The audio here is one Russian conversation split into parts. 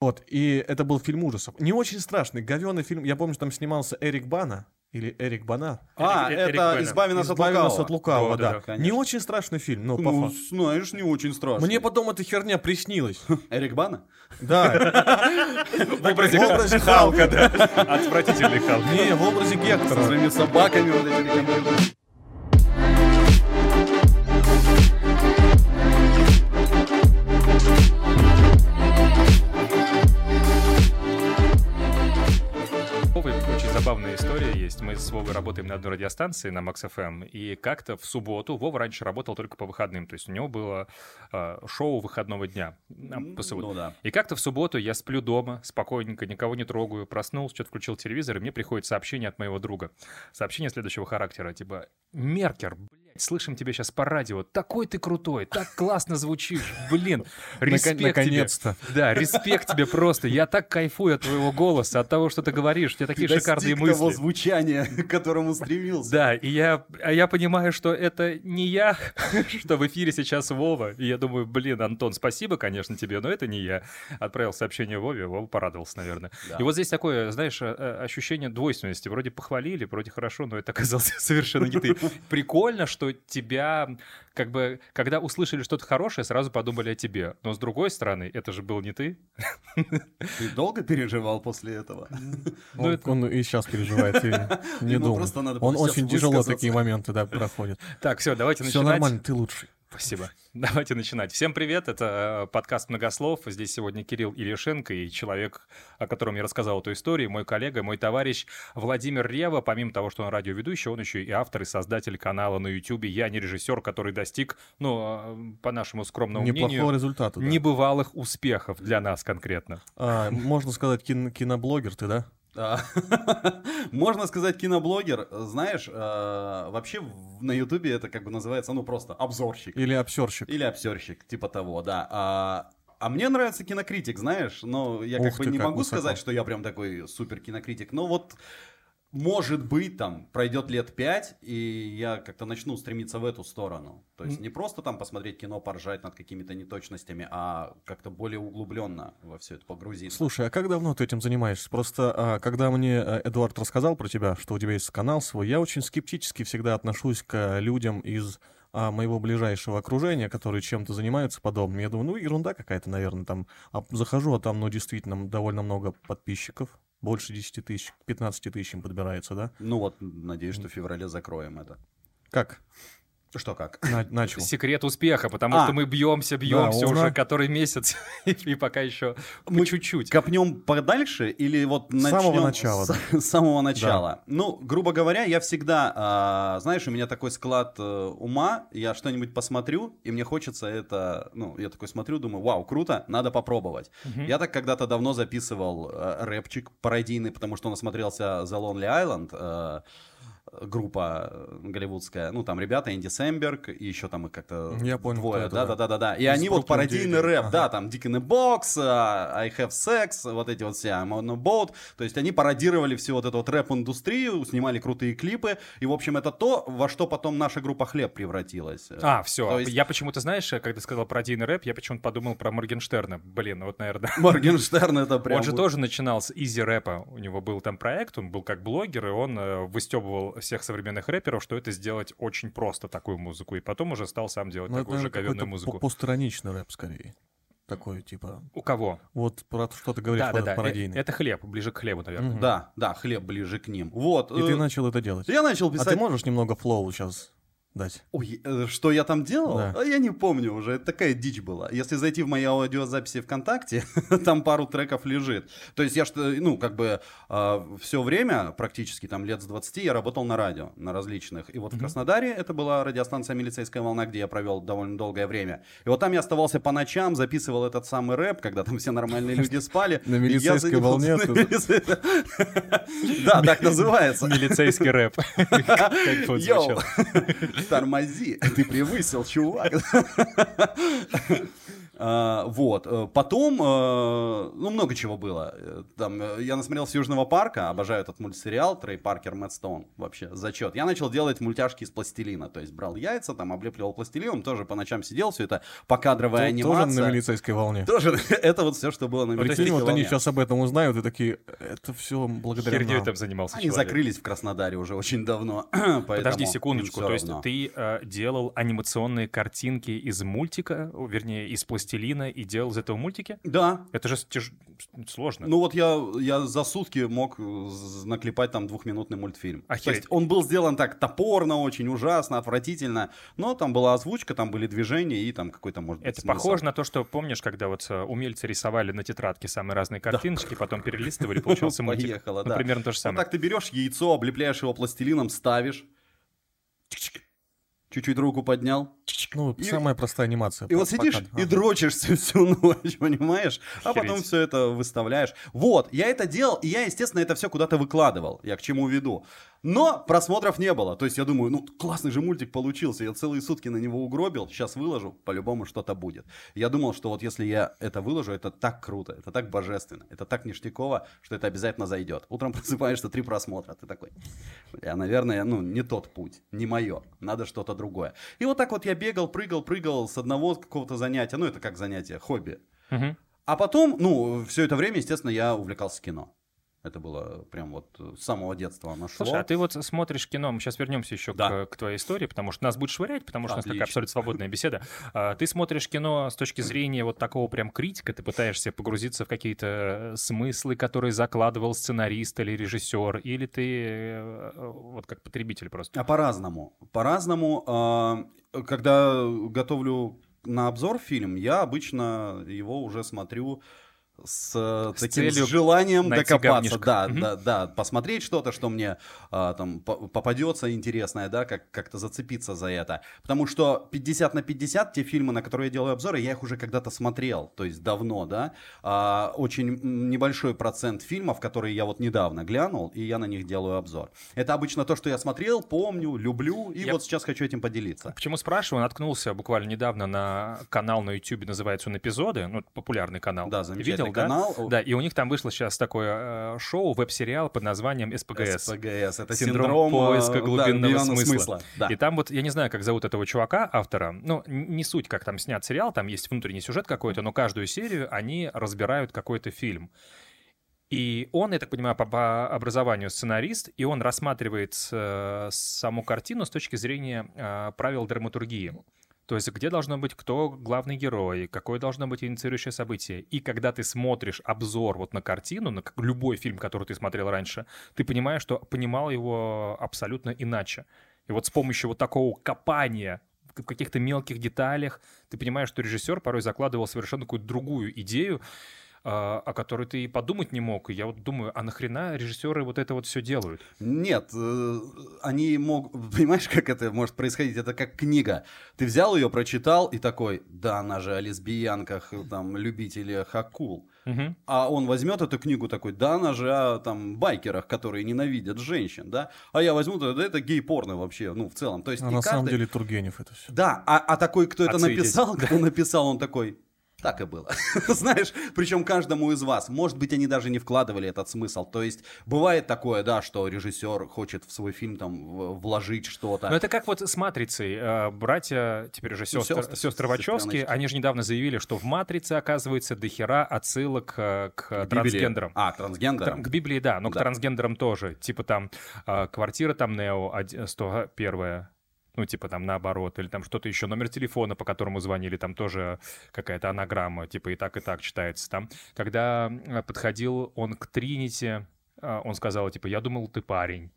Вот, и это был фильм ужасов. Не очень страшный, говёный фильм. Я помню, там снимался Эрик Бана. Или Эрик Бана. А, Эрик- Эрик это Бена. «Избави нас от «Избави нас лукавого». от лукавого», Да, да, да. да, не очень страшный фильм, но Ну, знаешь, не очень страшно. Мне потом эта херня приснилась. Эрик Бана? Да. В образе, Халка, да. Отвратительный Халк. Не, в образе Со Гектора. своими собаками вот этими забавная история есть. Мы с Вовой работаем на одной радиостанции, на Max FM, и как-то в субботу Вова раньше работал только по выходным, то есть у него было э, шоу выходного дня а, по субботе. Ну да. И как-то в субботу я сплю дома, спокойненько, никого не трогаю, проснулся, что-то включил телевизор, и мне приходит сообщение от моего друга. Сообщение следующего характера, типа, Меркер, блядь, слышим тебя сейчас по радио, такой ты крутой, так классно звучишь, блин, респект тебе. Наконец-то. Да, респект тебе просто, я так кайфую от твоего голоса, от того, что ты говоришь, у тебя такие Ты шикарные достиг того мысли. звучания, к которому стремился. Да, и я, а я понимаю, что это не я, что в эфире сейчас Вова. И я думаю, блин, Антон, спасибо, конечно, тебе, но это не я. Отправил сообщение Вове, Вова порадовался, наверное. Да. И вот здесь такое, знаешь, э, э, ощущение двойственности. Вроде похвалили, вроде хорошо, но это оказался совершенно не ты. Прикольно, что тебя, как бы, когда услышали что-то хорошее, сразу подумали о тебе. Но с другой стороны, это же был не ты. Ты долго переживал после этого? Ну, Он, это- он и сейчас переживает, и не было Он очень тяжело такие моменты, да, проходит. Так, все, давайте Все начинать. нормально, ты лучший. Спасибо. Давайте начинать. Всем привет, это э, подкаст «Многослов». Здесь сегодня Кирилл Ильишенко и человек, о котором я рассказал эту историю, мой коллега, мой товарищ Владимир Рева. Помимо того, что он радиоведущий, он еще и автор и создатель канала на YouTube «Я не режиссер», который достиг, ну, э, по нашему скромному Неплохого мнению, результата. да. небывалых успехов для нас конкретно. А, можно сказать, кин- киноблогер ты, да? А, Можно сказать киноблогер. Знаешь, э, вообще на Ютубе это как бы называется, ну просто обзорщик. Или обсерщик? Или обсерщик, типа того, да. А, а мне нравится кинокритик, знаешь, но я как бы не как могу высоко. сказать, что я прям такой супер кинокритик. Но вот может быть, там пройдет лет пять, и я как-то начну стремиться в эту сторону. То есть не просто там посмотреть кино, поржать над какими-то неточностями, а как-то более углубленно во все это погрузиться. Слушай, а как давно ты этим занимаешься? Просто а, когда мне э, Эдуард рассказал про тебя, что у тебя есть канал свой, я очень скептически всегда отношусь к людям из а, моего ближайшего окружения, которые чем-то занимаются подобным. Я думаю, ну ерунда какая-то, наверное, там. А захожу, а там, ну, действительно, довольно много подписчиков. Больше 10 тысяч, 15 тысяч им подбирается, да? Ну вот, надеюсь, что в феврале закроем это. Как? Что как? На- начал. Секрет успеха, потому А. что мы бьемся, бьемся узна- уже который месяц, и пока еще Мы чуть-чуть. Копнем подальше или вот С самого начнем начала, С, с самого начала. Ну, грубо говоря, я всегда, а, знаешь, у меня такой склад э, ума, я что-нибудь посмотрю, и мне хочется это, ну, я такой смотрю, думаю, вау, круто, надо попробовать. Я так когда-то давно записывал э, рэпчик пародийный, потому что он осмотрелся The Lonely Island, э, группа э, голливудская, ну там ребята, Энди Сэмберг, и еще там их как-то Я понял, двое, да, да. да, да, да, и Из они вот пародийный 9. рэп, Ага. да, там Dick in the Box, а, I Have Sex, вот эти вот все, I'm on a boat, то есть они пародировали всю вот эту вот рэп-индустрию, снимали крутые клипы, и, в общем, это то, во что потом наша группа «Хлеб» превратилась. А, все. То есть- Я почему-то, знаешь, когда сказал пародийный рэп, я почему-то подумал про Моргенштерна. Блин, ну вот, наверное. Моргенштерн это прям... Он же тоже начинал с изи рэпа. У него был там проект, он был как блогер, и он э, выстебывал всех современных рэперов, что это сделать очень просто, такую музыку. И потом уже стал сам делать Ну, это, такую же наверное, говенную музыку. по- постраничный рэп, скорее. Такой, типа, У кого? вот про что ты говоришь, Да, да, да. Это хлеб, ближе к хлебу, наверное. Мгм. Да, да, «Хлеб» ближе к ним. Вот. И ты э, начал это делать. Я начал А писать... ты можешь немного флоу сейчас дать? Ой, э, что я там делал? Да. А я не помню уже, это такая дичь была. Если зайти в мои аудиозаписи ВКонтакте, там пару треков лежит. То есть я что, ну, как бы все время, практически там лет с 20, я работал на радио, на различных. И вот в Краснодаре это была радиостанция «Милицейская волна», где я провел довольно долгое время. И вот там я оставался по ночам, записывал этот самый рэп, когда там все нормальные люди спали. На «Милицейской волне» Да, так называется. Милицейский рэп. Как тормози, ты превысил, чувак. А, вот. Э, потом, э, ну, много чего было. Э, Там, я насмотрелся Южного парка, обожаю этот мультсериал, Трей Паркер, Мэтт Стоун, вообще, зачет. Я начал делать мультяшки из пластилина, то есть брал яйца, там, облепливал пластилином, тоже по ночам сидел, все это покадровая Тоже анимация. на милицейской волне. Тоже это вот все, что было на Прикинь, милицейской вот они волне. сейчас об этом узнают и такие, это все благодаря Херней нам». там занимался Они человек. закрылись в Краснодаре уже очень давно. Подожди секундочку, то есть ты э, делал анимационные картинки из мультика, вернее, из пластилина и делал из этого мультики? Да, Это же тяж- сложно. Ну вот я, я за сутки мог наклепать там двухминутный мультфильм. То Охереть. есть он был сделан так топорно, очень ужасно, отвратительно, но там была озвучка, там были движения и там какой-то, может быть, Это смысл. похоже на то, что помнишь, когда вот э, умельцы рисовали на тетрадке самые разные картиночки, потом перелистывали, получался мультик. Поехало, Ну, да. примерно то же Вот самое. так ты берешь яйцо, облепляешь его пластилином, ставишь, чуть-чуть руку поднял, Ну, И- самая простая анимация. И вот сидишь пока. и Ага. дрочишься всю ночь, понимаешь? А потом все это выставляешь. Вот, я это делал, и я, естественно, это все куда-то выкладывал. Я к чему веду. Но просмотров не было. То есть я думаю, ну, классный же мультик получился. Я целые сутки на него угробил. Сейчас выложу, по-любому что-то будет. Я думал, что вот если я это выложу, это так круто, это так божественно, это так ништяково, что это обязательно зайдет. Утром просыпаешься, три просмотра. Ты такой, я, наверное, ну, не тот путь, не мое. Надо что-то другое. И вот так вот я бегал, прыгал, прыгал с одного какого-то занятия. Ну, это как занятие, хобби. Мгм. А потом, ну, все это время, естественно, я увлекался кино. Это было прям вот э, с самого детства оно шло. Слушай, а ты вот смотришь кино, мы сейчас вернемся еще Да. к, к твоей истории, потому что нас будет швырять, потому что у нас такая Отлично. абсолютно свободная беседа. А, Ты смотришь кино с точки зрения вот такого прям критика, ты пытаешься погрузиться в какие-то э, смыслы, которые закладывал сценарист или режиссер, или ты э, вот как потребитель просто? А по-разному. По-разному. а, Когда готовлю на обзор фильм, я обычно его уже смотрю с, э, С таким с целью желанием найти докопаться, говнишко. да, Мгм. да, да, посмотреть что-то, что мне а, там по- попадется интересное, да, как как-то зацепиться за это, потому что 50 на 50 те фильмы, на которые я делаю обзоры, я их уже когда-то смотрел, то есть давно, да, А, очень небольшой процент фильмов, которые я вот недавно глянул, и я на них делаю обзор. Это обычно то, что я смотрел, помню, люблю, и Я- вот сейчас хочу этим поделиться. Почему спрашиваю? Наткнулся буквально недавно на канал на YouTube, называется он «Эпизоды», ну, популярный канал. Да, замечательный Видел, да? канал. Да, и у них там вышло сейчас такое э, шоу, веб-сериал под названием СПГС. СПГС. Это Синдром синдром, э, поиска да, глубинного глубинного смысла. Да. И там вот, я не знаю, как зовут этого чувака, автора, ну, не суть, как там снят сериал, там есть внутренний сюжет какой-то, но каждую серию они разбирают какой-то фильм. И он, я так понимаю, по, по образованию сценарист, и он рассматривает э, саму картину с точки зрения э, правил драматургии. То есть где должно быть кто главный герой, какое должно быть инициирующее событие. И когда ты смотришь обзор вот на картину, на любой фильм, который ты смотрел раньше, ты понимаешь, что понимал его абсолютно иначе. И вот с помощью вот такого копания в каких-то мелких деталях ты понимаешь, что режиссер порой закладывал совершенно какую-то другую идею, о которой ты и подумать не мог. И я вот думаю, а нахрена режиссеры вот это вот все делают? Нет, э, они могут... Понимаешь, как это может происходить? Это как книга. Ты взял ее, прочитал и такой, да, она же о лесбиянках, там, любителях акул. Мгм. А он возьмет эту книгу такой, да, она же о там байкерах, которые ненавидят женщин, да. А я возьму, да, это гей-порно вообще, ну, в целом. То есть А на самом каждый- деле Тургенев это все. Да, а, а такой, кто это написал, кто написал, он такой, так и было. Знаешь, причем каждому из вас. Может быть, они даже не вкладывали этот смысл. То есть, бывает такое, да, что режиссер хочет в свой фильм там вложить что-то. Ну, это как вот с «Матрицей». Э, Братья, теперь уже сестры, сестры, сестры Вачовски, они же недавно заявили, что в «Матрице» оказывается дохера отсылок э, к, трансгендерам. А, к трансгендерам. К Библии, да, но к трансгендерам тоже. Типа там э, квартира там Нео оди- 101 ну, типа там наоборот, или там что-то еще, номер телефона, по которому звонили, там тоже какая-то анаграмма, типа и так, и так читается там. Когда э, подходил он к Тринити, э, он сказал, типа, я думал, ты парень.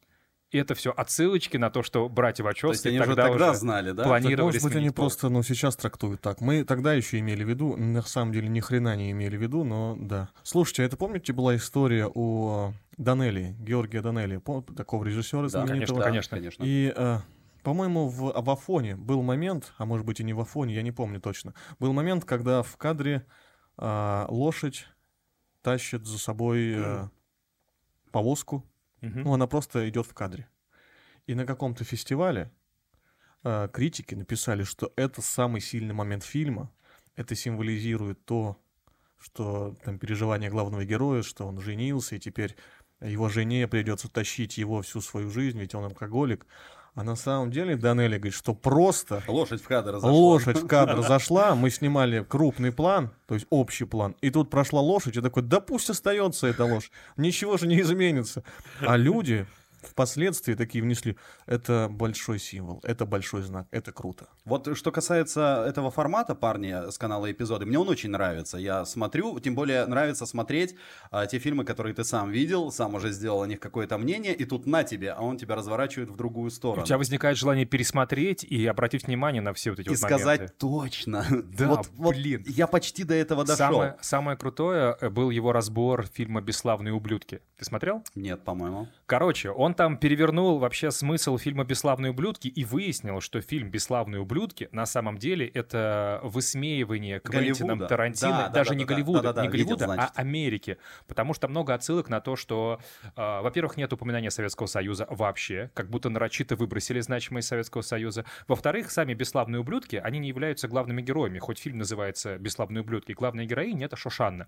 И это все отсылочки на то, что братья То есть Вачовски они уже тогда, тогда уже знали, да? плани- Так, планировали может быть, они пол. просто, ну, сейчас трактуют так. Мы тогда еще имели в виду, на самом деле, ни хрена не имели в виду, но да. Слушайте, а это помните, была история у Данелли, Георгия Данелли, пом- такого режиссера Да, знаменитого? конечно, конечно. конечно. И, э, по-моему, в, в Афоне был момент, а может быть и не в Афоне, я не помню точно, был момент, когда в кадре э, лошадь тащит за собой э, повозку, ну, она просто идет в кадре. И на каком-то фестивале э, критики написали, что это самый сильный момент фильма, это символизирует то, что там переживание главного героя, что он женился, и теперь его жене придется тащить его всю свою жизнь, ведь он алкоголик. А на самом деле Данелли говорит, что просто Лошадь в кадр зашла. лошадь в кадр зашла, мы снимали крупный план, то есть общий план, и тут прошла лошадь, и такой, да пусть остается эта лошадь, ничего же не изменится. А люди впоследствии такие внесли, это большой символ, это большой знак, это круто. Вот что касается этого формата, парни, с канала эпизоды, мне он очень нравится. Я смотрю, тем более нравится смотреть а, те фильмы, которые ты сам видел, сам уже сделал о них какое-то мнение, и тут на тебе, а он тебя разворачивает в другую сторону. У тебя возникает желание пересмотреть и обратить внимание на все вот эти и вот сказать моменты. точно. Да, вот, вот блин. я почти до этого дошел. Самое, самое крутое э, был его разбор фильма «Бесславные ублюдки». Ты смотрел? Нет, по-моему. Короче, он там перевернул вообще смысл фильма «Бесславные ублюдки» и выяснил, что фильм «Бесславные ублюдки» на самом деле это высмеивание Квентином Голливуда. Тарантино, Да, да, даже да, не да, да, Голливуда, да, да, не видел, Голливуда, значит. а Америки. Потому что много отсылок на то, что, э, во-первых, нет упоминания Советского Союза вообще, как будто нарочито выбросили значимость Советского Союза. Во-вторых, сами «Бесславные ублюдки», они не являются главными героями, хоть фильм называется «Бесславные ублюдки», главная героиня — это Шошанна.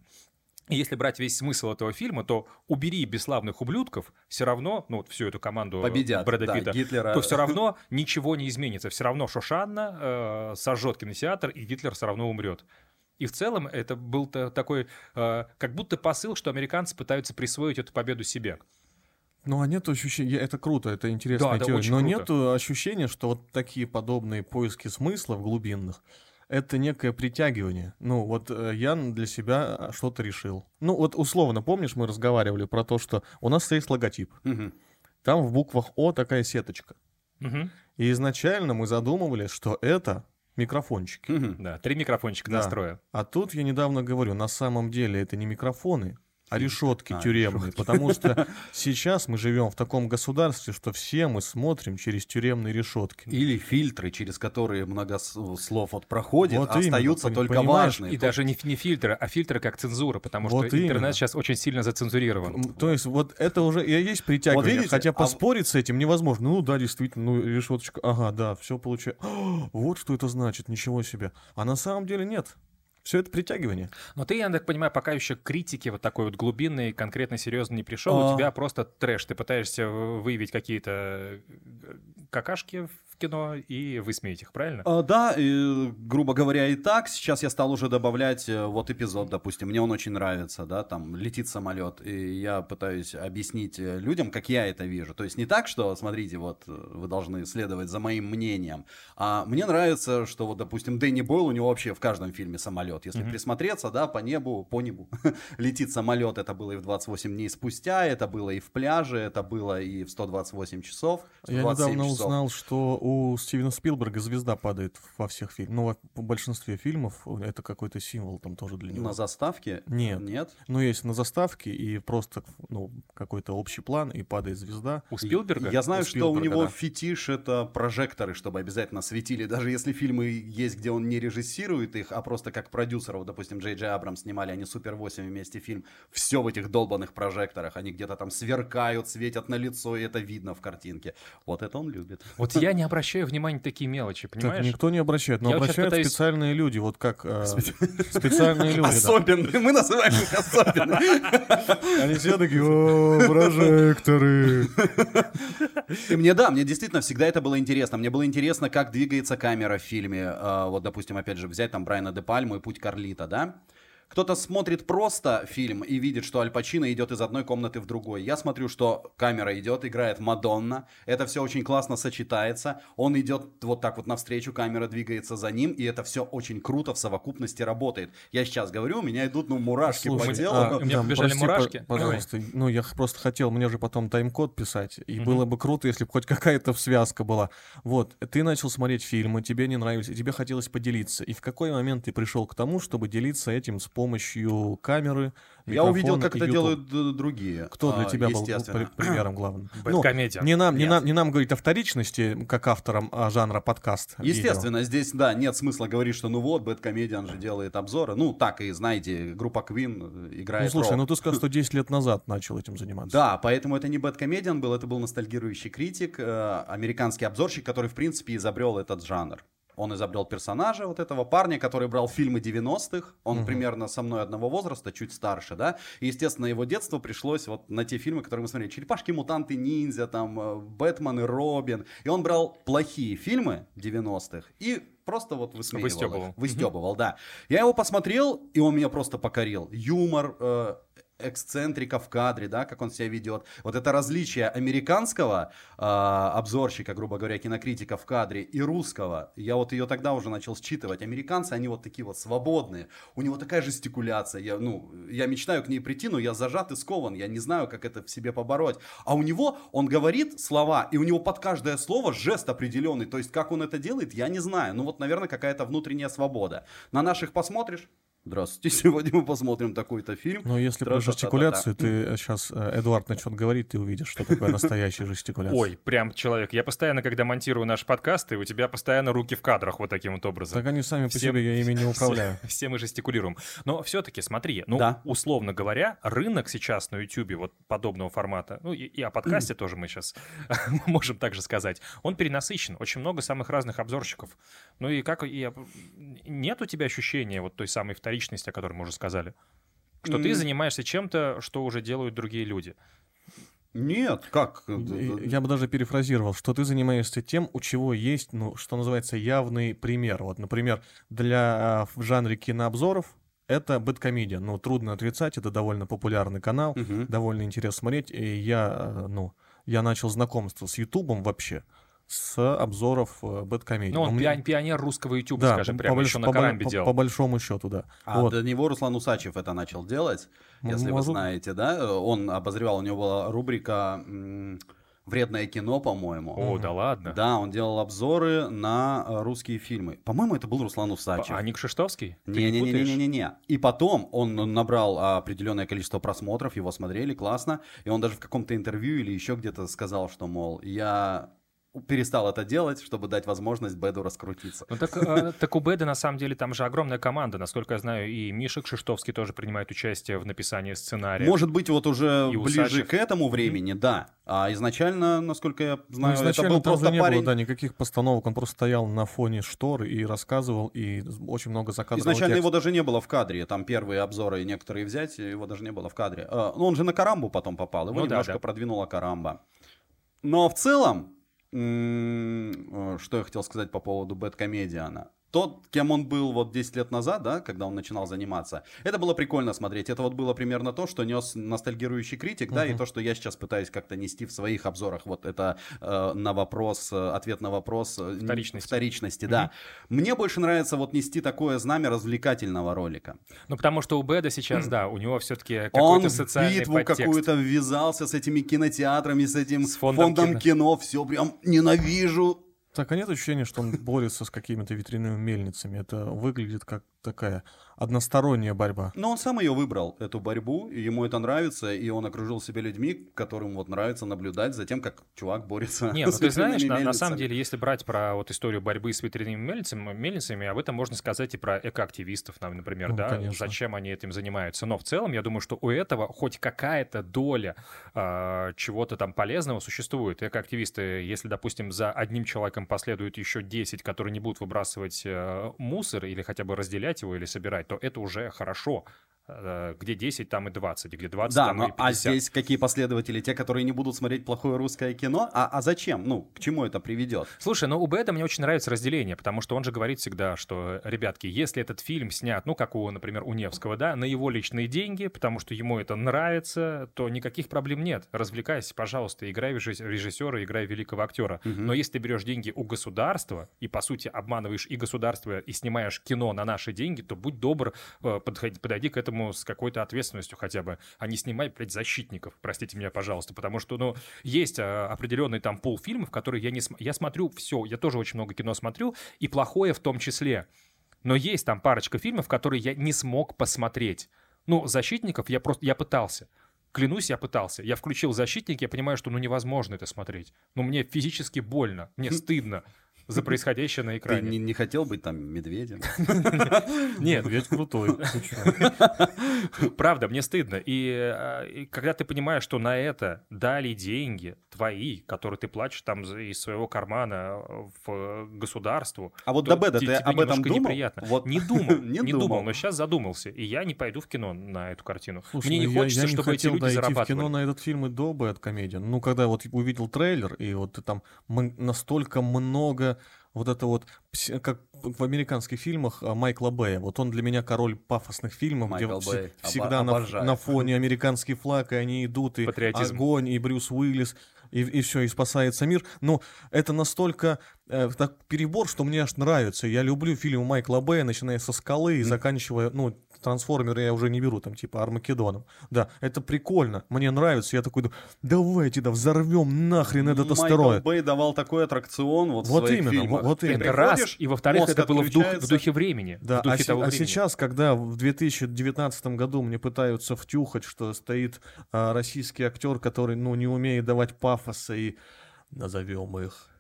И если брать весь смысл этого фильма, то убери бесславных ублюдков, все равно, ну вот всю эту команду Победят. Брэда да, Питта, Гитлера. то все равно ничего не изменится. Все равно Шошанна э, сожжет кинотеатр, и Гитлер все равно умрет. И в целом это был та- такой, э, как будто посыл, что американцы пытаются присвоить эту победу себе. Ну, а нет ощущения, это круто, это интересная Да, теория, очень но круто. нет ощущения, что вот такие подобные поиски смыслов глубинных, это некое притягивание. Ну, вот э, я для себя а, что-то решил. Ну, вот условно, помнишь, мы разговаривали про то, что у нас есть логотип. Мгм. Там в буквах О такая сеточка. Мгм. И изначально мы задумывались, что это микрофончики. Мгм. Да, три микрофончика Да. настроя. А тут я недавно говорю, на самом деле это не микрофоны, а решетки А, тюремные. Потому что сейчас мы живем в таком государстве, что все мы смотрим через тюремные решетки. Или фильтры, через которые много слов вот проходит, Вот а именно, остаются только важные. И даже не, не фильтры, а фильтры как цензура, потому Вот что интернет именно. сейчас очень сильно зацензурирован. То есть вот это уже и есть притягивание, видите, хотя а поспорить с этим невозможно. Ну да, действительно, ну решеточка, ага, да, все получается. Вот что это значит, ничего себе. А на самом деле нет. Все это притягивание. Но ты, я так понимаю, пока еще к критике вот такой вот глубинной, конкретно серьезно не пришел. А. У тебя просто трэш. Ты пытаешься выявить какие-то э, какашки в кино и высмеять их, правильно? А, да, и, грубо говоря, и так. Сейчас я стал уже добавлять э, вот эпизод, допустим, мне он очень нравится, да, там летит самолет, и я пытаюсь объяснить э, людям, как я это вижу. То есть не так, что, смотрите, вот вы должны следовать за моим мнением, а мне нравится, что вот, допустим, Дэнни Бойл, у него вообще в каждом фильме самолет. Если присмотреться, да, по небу, по небу летит самолет, это было и в 28 дней спустя, это было и в пляже, это было и в 128 часов. Я 127 недавно часов. узнал, что у Стивена Спилберга звезда падает во всех фильмах. Ну, в большинстве фильмов это какой-то символ там тоже для него. На заставке? Нет. Нет? Ну, есть на заставке и просто ну, какой-то общий план, и падает звезда. У Спилберга? Я знаю, У что у Спилберга, него да. фетиш это прожекторы, чтобы обязательно светили. Даже если фильмы есть, где он не режиссирует их, а просто как продюсеров, допустим, Джей Джей Абрамс снимали, они Супер 8 вместе фильм, все в этих долбанных прожекторах, они где-то там сверкают, светят на лицо, и это видно в картинке. Вот это он любит. Вот я не обращаю внимания на такие мелочи, Так понимаешь? никто не обращает, но Я обращают пытаюсь- специальные люди, вот как э, специальные люди. Особенные, мы называем их особенными. Они все такие, о, прожекторы. И мне, да, мне действительно всегда это было интересно. Мне было интересно, как двигается камера в фильме. А, Вот, допустим, опять же, взять там Брайана Де Пальму и «Путь Карлита», да? Кто-то смотрит просто фильм и видит, что Аль Пачино идет из одной комнаты в другой. Я смотрю, что камера идет, играет Мадонна. Это все очень классно сочетается. Он идет вот так вот навстречу, камера двигается за ним, и это все очень круто в совокупности работает. Я сейчас говорю, у меня идут, ну, мурашки по Слушай, телу. а, У меня да, побежали прости, мурашки. по- Пожалуйста, ну я просто хотел, мне же потом тайм-код писать, и было бы круто, если бы хоть какая-то связка была. Вот, ты начал смотреть фильмы, тебе не нравились, и тебе хотелось поделиться. И в какой момент ты пришел к тому, чтобы делиться этим с помощью камеры, Я увидел, как это YouTube? делают другие. Кто для а, тебя был при- примером главным? Ну, не нам, не нам, не нам говорить о вторичности, как авторам а, жанра подкаст. видео. Естественно, здесь, да, нет смысла говорить, что ну вот, Бэткомедиан же делает обзоры. Ну, так и, знаете, группа Queen э, играет Ну слушай, рок. ну ты сказал, что 10 лет назад начал этим заниматься. Да, поэтому это не Бэткомедиан был, это был ностальгирующий критик, э, американский обзорщик, который, в принципе, изобрел этот жанр. Он изобрел персонажа вот этого парня, который брал фильмы 90-х. Он Мгм. примерно со мной одного возраста, чуть старше, да. И, естественно, его детство пришлось вот на те фильмы, которые мы смотрели. Черепашки, мутанты, ниндзя, там, э, Бэтмен и Робин. И он брал плохие фильмы 90-х и просто вот высмеивал. их. Выстёбывал. Выстебывал, да. Я его посмотрел, и он меня просто покорил. Юмор, э, эксцентрика в кадре, да, как он себя ведет. Вот это различие американского э, обзорщика, грубо говоря, кинокритика в кадре и русского, я вот ее тогда уже начал считывать. Американцы, они вот такие вот свободные. У него такая жестикуляция. Я, ну, я мечтаю к ней прийти, но я зажат и скован. Я не знаю, как это в себе побороть. А у него, он говорит слова, и у него под каждое слово жест определенный. То есть, как он это делает, я не знаю. Ну вот, наверное, какая-то внутренняя свобода. На наших посмотришь? Здравствуйте, сегодня мы посмотрим такой-то фильм. Но если про жестикуляцию, ты сейчас, Эдуард начнет говорить, ты увидишь, что такое настоящая жестикуляция. Ой, прям человек. Я постоянно, когда монтирую наш подкаст, и у тебя постоянно руки в кадрах вот таким вот образом. Так они сами по себе, я ими не управляю. Все, мы жестикулируем. Но все-таки, смотри, ну, условно говоря, рынок сейчас на YouTube вот подобного формата, ну, и, о подкасте тоже мы сейчас можем также сказать, он перенасыщен. Очень много самых разных обзорщиков. Ну и как, нет у тебя ощущения вот той самой вторичности, о которой мы уже сказали? Что ты М. занимаешься чем-то, что уже делают другие люди. Нет, как? И Я бы даже перефразировал, что ты занимаешься тем, у чего есть, ну, что называется, явный пример. Вот, например, для а, в жанре кинообзоров это бэткомедия. Ну, трудно отрицать, это довольно популярный канал, Мгм. довольно интересно смотреть. И я, а, ну, я начал знакомство с Ютубом вообще с обзоров э, бэткомедии. Ну, он пион- пионер русского YouTube, да, скажем по, прямо, больш- еще на по Карамбе по- делал. по большому счету, да. А Вот. до него Руслан Усачев это начал делать, М, если вы может. знаете, да? Он обозревал, у него была рубрика «Вредное кино», по-моему. О, да ладно. Да, он делал обзоры на э, русские фильмы. По-моему, это был Руслан Усачев. А Ник Шиштовский? Ты не путаешь? Не-не-не-не-не-не. И потом он набрал а, определенное количество просмотров, его смотрели, классно. И он даже в каком-то интервью или еще где-то сказал, что, мол, я перестал это делать, чтобы дать возможность Беду раскрутиться. Ну так, э, так у Беда на самом деле там же огромная команда. Насколько я знаю, и Миша Кшиштовский тоже принимает участие в написании сценария. Может быть, вот уже И ближе Усачев. к этому времени, да. А изначально, насколько я Ну, знаю, это изначально был там же просто не парень. было, да, никаких постановок, он просто стоял на фоне штор и рассказывал, и очень много закадрового Изначально текста. его даже не было в кадре. Там первые обзоры некоторые взять, его даже не было в кадре. А, Ну, он же на Карамбу потом попал. Его Ну да, немножко да. продвинула Карамба. Но в целом, что я хотел сказать по поводу Бэткомедиана. Тот, кем он был вот 10 лет назад, да, когда он начинал заниматься, это было прикольно смотреть. Это вот было примерно то, что нес ностальгирующий критик, да, и Мгм. то, что я сейчас пытаюсь как-то нести в своих обзорах. Вот это э, на вопрос, э, ответ на вопрос э, Вторичности. вторичности, да. Мне больше нравится вот нести такое знамя развлекательного ролика. Ну потому что у Беда сейчас, да, у него все-таки Он какой-то в социальный битву подтекст. какую-то ввязался с этими кинотеатрами, с этим С фондом фондом, кино. кино. Все прям ненавижу. Так, а нет ощущения, что он борется с какими-то ветряными мельницами? Это выглядит как такая односторонняя борьба. Но он сам ее выбрал, эту борьбу, и ему это нравится, и он окружил себя людьми, которым вот нравится наблюдать за тем, как чувак борется Не, ну с ты знаешь, на, на самом деле, если брать про вот историю борьбы с ветряными мельницами, мельницами, об этом можно сказать и про экоактивистов, например, Ну, да, конечно. зачем они этим занимаются. Но в целом, я думаю, что у этого хоть какая-то доля а, чего-то там полезного существует. Экоактивисты, если, допустим, за одним человеком последует еще 10, которые не будут выбрасывать э, мусор или хотя бы разделять его или собирать, то это уже хорошо. Э, Где 10, там и 20, где 20, Да, там но, и 50. а здесь какие последователи? Те, которые не будут смотреть плохое русское кино? А, а зачем? Ну, к чему это приведет? Слушай, ну у Бэда мне очень нравится разделение, потому что он же говорит всегда, что, ребятки, если этот фильм снят, ну, как у, например, у Невского, да, на его личные деньги, потому что ему это нравится, то никаких проблем нет. Развлекайся, пожалуйста, играй режиссера, играй великого актера. Мгм. Но если ты берешь деньги у государства и, по сути, обманываешь и государство, и снимаешь кино на наши деньги, то будь добр, э, подходи- подойди к этому с какой-то ответственностью хотя бы, а не снимай, блядь, защитников, простите меня, пожалуйста, потому что, ну, есть а, определенный там пол фильмов, которые я не см... Я смотрю все, я тоже очень много кино смотрю, и плохое в том числе. Но есть там парочка фильмов, которые я не смог посмотреть. Ну, «Защитников» я просто... Я пытался. Клянусь, я пытался. Я включил «Защитники», я понимаю, что ну невозможно это смотреть. Ну, мне физически больно, мне стыдно. За происходящее на Ты экране. не, не хотел быть там медведем? Нет, Ведь крутой. Ты? Правда, мне стыдно. И, э, и когда ты понимаешь, что на это дали деньги твои, которые ты платишь там из своего кармана э, в государству. А вот до беда ты об этом думал? неприятно. Вот. Не думал, Не думал. но сейчас задумался. И я не пойду в кино на эту картину. Мне не ну хочется, чтобы эти люди зарабатывали. кино на этот фильм и до Bad Comedian. Ну, когда вот увидел трейлер, и вот ты там настолько много вот это вот, как в американских фильмах а, Майкла Бэя. Вот он для меня король пафосных фильмов, где Майкл вс- Бэй. Оба- всегда на, на фоне американский флаг, и они идут, и Патриотизм. огонь, и Брюс Уиллис, и, и все, и спасается мир. Но это настолько э, так перебор, что мне аж нравится. Я люблю фильмы Майкла Бэя, начиная со «Скалы» и заканчивая, ну, «Трансформеры» я уже не беру, там, типа «Армакедоном». Да, это прикольно, мне нравится. Я такой, думаю, давайте, да, взорвем нахрен этот Майкл астероид. Бэй давал такой аттракцион вот, Вот в своих именно, фильмах. вот именно. Это раз, и во-вторых, это было в, дух- в духе времени. Да, в духе а, того а времени. сейчас, когда в 2019 году мне пытаются втюхать, что стоит а, российский актер, который, ну, не умеет давать пафоса, и назовем их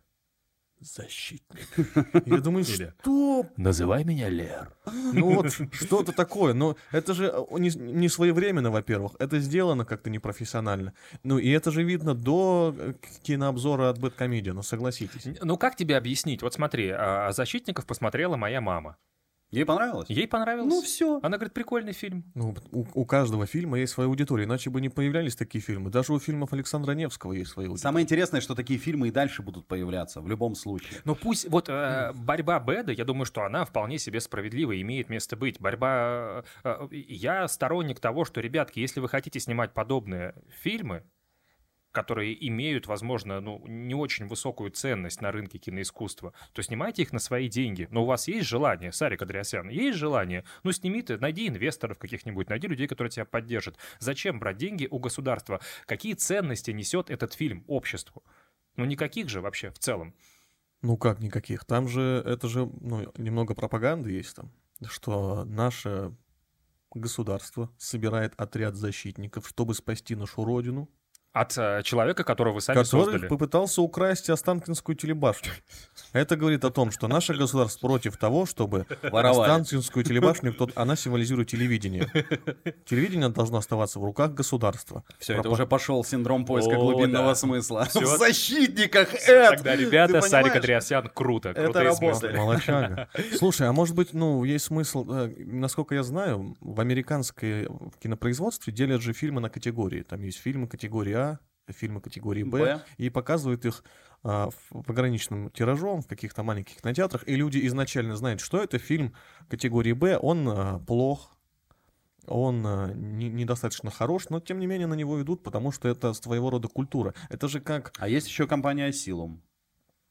защитник. Я думаю, что? Называй меня Лер. Ну вот что-то такое. Но это же э, не, не своевременно, во-первых. Это сделано как-то непрофессионально. Ну и это же видно до э, кинообзора от Бэткомедиана, согласитесь. Ну, как тебе объяснить? Вот смотри, а, «Защитников» посмотрела моя мама. Ей понравилось? Ей понравилось. Ну все. Она говорит, прикольный фильм. Ну, у, у каждого фильма есть своя аудитория, иначе бы не появлялись такие фильмы. Даже у фильмов Александра Невского есть своя аудитория. Самое интересное, что такие фильмы и дальше будут появляться, в любом случае. Но пусть вот э, борьба Беда, я думаю, что она вполне себе справедлива и имеет место быть. Борьба... э, э, я сторонник того, что, ребятки, если вы хотите снимать подобные фильмы, которые имеют, возможно, ну, не очень высокую ценность на рынке киноискусства, то снимайте их на свои деньги. Но у вас есть желание, Сарик Андреасян, есть желание? Ну, сними ты, найди инвесторов каких-нибудь, найди людей, которые тебя поддержат. Зачем брать деньги у государства? Какие ценности несет этот фильм обществу? Ну, никаких же вообще в целом. Ну как никаких? Там же, это же, ну, немного пропаганды есть там, что наше государство собирает отряд защитников, чтобы спасти нашу родину, От э, человека, которого вы сами который создали. попытался украсть Останкинскую телебашню. Это говорит о том, что наше государство против того, чтобы Воровали. Останкинскую телебашню, кто она символизирует телевидение. Телевидение должно оставаться в руках государства. Все, это Пропа- уже пошел синдром поиска О, глубинного да. смысла. Всё. В защитниках это! Тогда, ребята, Сарик? Андреасян, круто. Это работает. Молочага. Слушай, а может быть, ну, есть смысл, э, насколько я знаю, в американской кинопроизводстве делят же фильмы на категории. Там есть фильмы категории А, фильмы категории Б, и показывают их а, в пограничным тиражом в каких-то маленьких кинотеатрах, и люди изначально знают, что это фильм категории Б, он а, плох, он а, не- недостаточно хорош, но тем не менее на него идут, потому что это своего рода культура. Это же как А есть еще компания Asylum.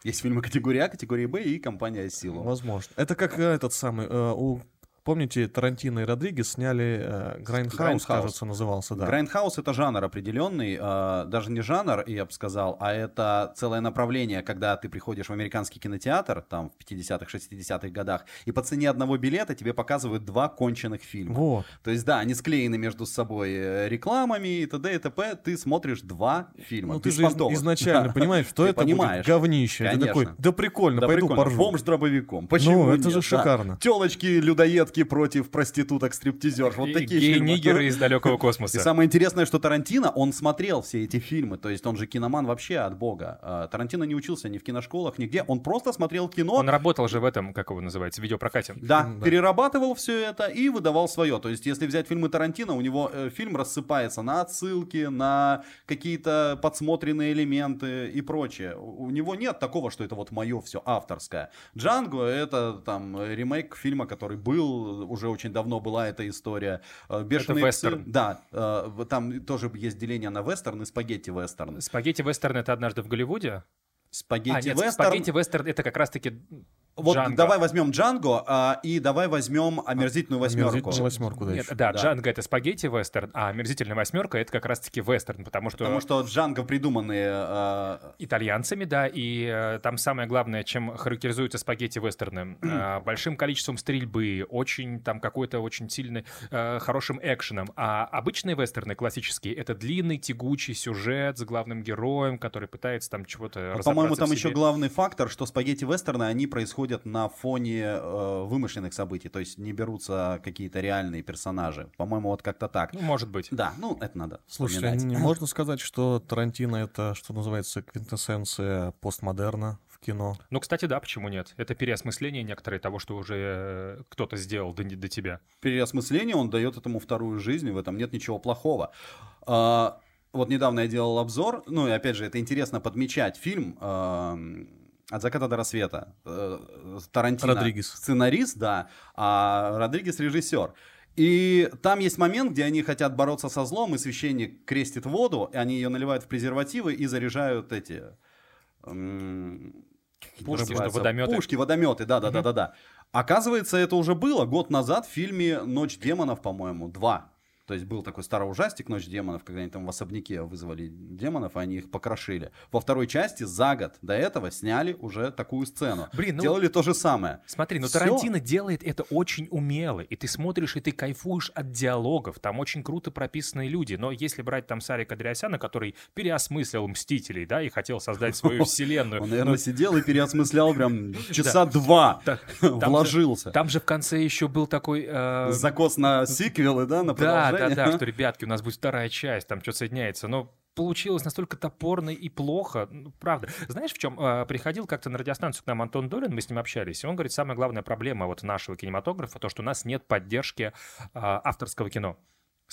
Есть фильмы категории А, категории Б и компания Asylum. Возможно. Это как э, этот самый... э, у- Помните, Тарантино и Родригес сняли э, Grindhouse, кажется, назывался, да. Grindhouse это жанр определенный, э, даже не жанр, я бы сказал, а это целое направление, когда ты приходишь в американский кинотеатр, там в 50-х, 60-х годах, и по цене одного билета тебе показывают два конченых фильма. Вот. То есть, да, они склеены между собой э, рекламами и т.д. и т.п. Ты смотришь два фильма. Ну ты же из- изначально понимаешь, что это будет понимаешь. говнище. Ты такой, да прикольно, пойду поржу. Бомж с дробовиком. Почему Ну, это же шикарно. Телочки, людоедки против проституток, стриптизерш. Вот И такие фильмы. Гей-нигеры из далекого И космоса. самое интересное, что Тарантино, он смотрел все эти фильмы, то есть он же киноман вообще от бога. А, Тарантино не учился ни в киношколах, нигде, он просто смотрел кино, Он работал же в этом, как его называется, видеопрокате. да, Да. перерабатывал все это и выдавал свое. То есть, если взять фильмы Тарантино, у него э, фильм рассыпается на отсылки, на какие-то подсмотренные элементы и прочее. У него нет такого, что это вот мое все авторское. Джанго это там ремейк фильма, который был, уже очень давно была эта история. Э, Бешеные псы. вестерн. Да, э, там тоже есть деление на вестерн и спагетти-вестерн. Спагетти-вестерн — это однажды в Голливуде? А, нет, спагетти-вестерн — это как раз-таки Вот Джанго. давай возьмем Джанго а, и давай возьмем омерзительную восьмерку. Омерзительную восьмерку, да, Нет, еще. да, Да. Джанго это спагетти вестерн, а омерзительная восьмерка это как раз-таки вестерн, потому что, Потому что Джанго придуманные... а, итальянцами, да, и э, там самое главное, чем характеризуются спагетти вестерны, э, большим количеством стрельбы, очень там какой-то очень сильный, э, хорошим экшеном. А обычные вестерны классические это длинный тягучий сюжет с главным героем, который пытается там чего-то Ну, По-моему, там в еще главный фактор, что спагетти-вестерны, они происходят на фоне э, вымышленных событий, то есть не берутся какие-то реальные персонажи. По-моему, вот как-то так. Ну, может быть. Да, ну, это надо Слушай, вспоминать. не можно сказать, что Тарантино это, что называется, квинтэссенция постмодерна в кино? Ну, кстати, да, почему нет? Это переосмысление некоторое того, что уже э, кто-то сделал до, до тебя. переосмысление, он дает этому вторую жизнь, в этом нет ничего плохого. А, вот недавно я делал обзор, ну и опять же, это интересно подмечать, фильм эм, «От заката до рассвета». э, Тарантино. Родригес. Сценарист, да, а Родригес режиссер. И там есть момент, где они хотят бороться со злом, и священник крестит воду, и они ее наливают в презервативы и заряжают эти... Пушки, что, водометы? Пушки, водометы, да, да, да, да, да. Оказывается, это уже было год назад в фильме Ночь демонов, по-моему, 2. То есть был такой старый ужастик «Ночь демонов», когда они там в особняке вызвали демонов, и они их покрошили. Во второй части за год до этого сняли уже такую сцену. Блин, ну- Делали то же самое. Смотри, ну Всё. Тарантино делает это очень умело, и ты смотришь, и ты кайфуешь от диалогов, там очень круто прописанные люди, но если брать там Сарика Андреасяна, который переосмыслил «Мстителей», да, и хотел создать свою вселенную, Он, ну, наверное, сидел и переосмыслял прям часа два. Вложился. Там же в конце еще был такой... э, Закос на сиквелы, да, на Да, да, что, ребятки, у нас будет вторая часть, там что-то соединяется, но получилось настолько топорно и плохо, ну, правда. Знаешь, в чем? Э, приходил как-то на радиостанцию к нам Антон Долин, мы с ним общались, и он говорит, самая главная проблема вот нашего кинематографа, то, что у нас нет поддержки э, авторского кино.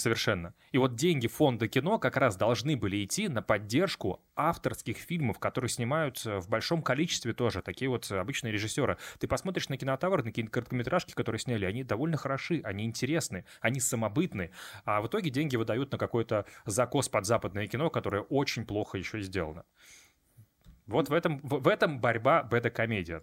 Совершенно. И вот деньги фонда кино как раз должны были идти на поддержку авторских фильмов, которые снимаются в большом количестве тоже. Такие вот обычные режиссеры. Ты посмотришь на кинотавр, на кино- короткометражки, которые сняли, они довольно хороши, они интересны, они самобытны. А в итоге деньги выдают на какой-то закос под западное кино, которое очень плохо еще сделано. Вот в этом, в, этом борьба беда-комедия.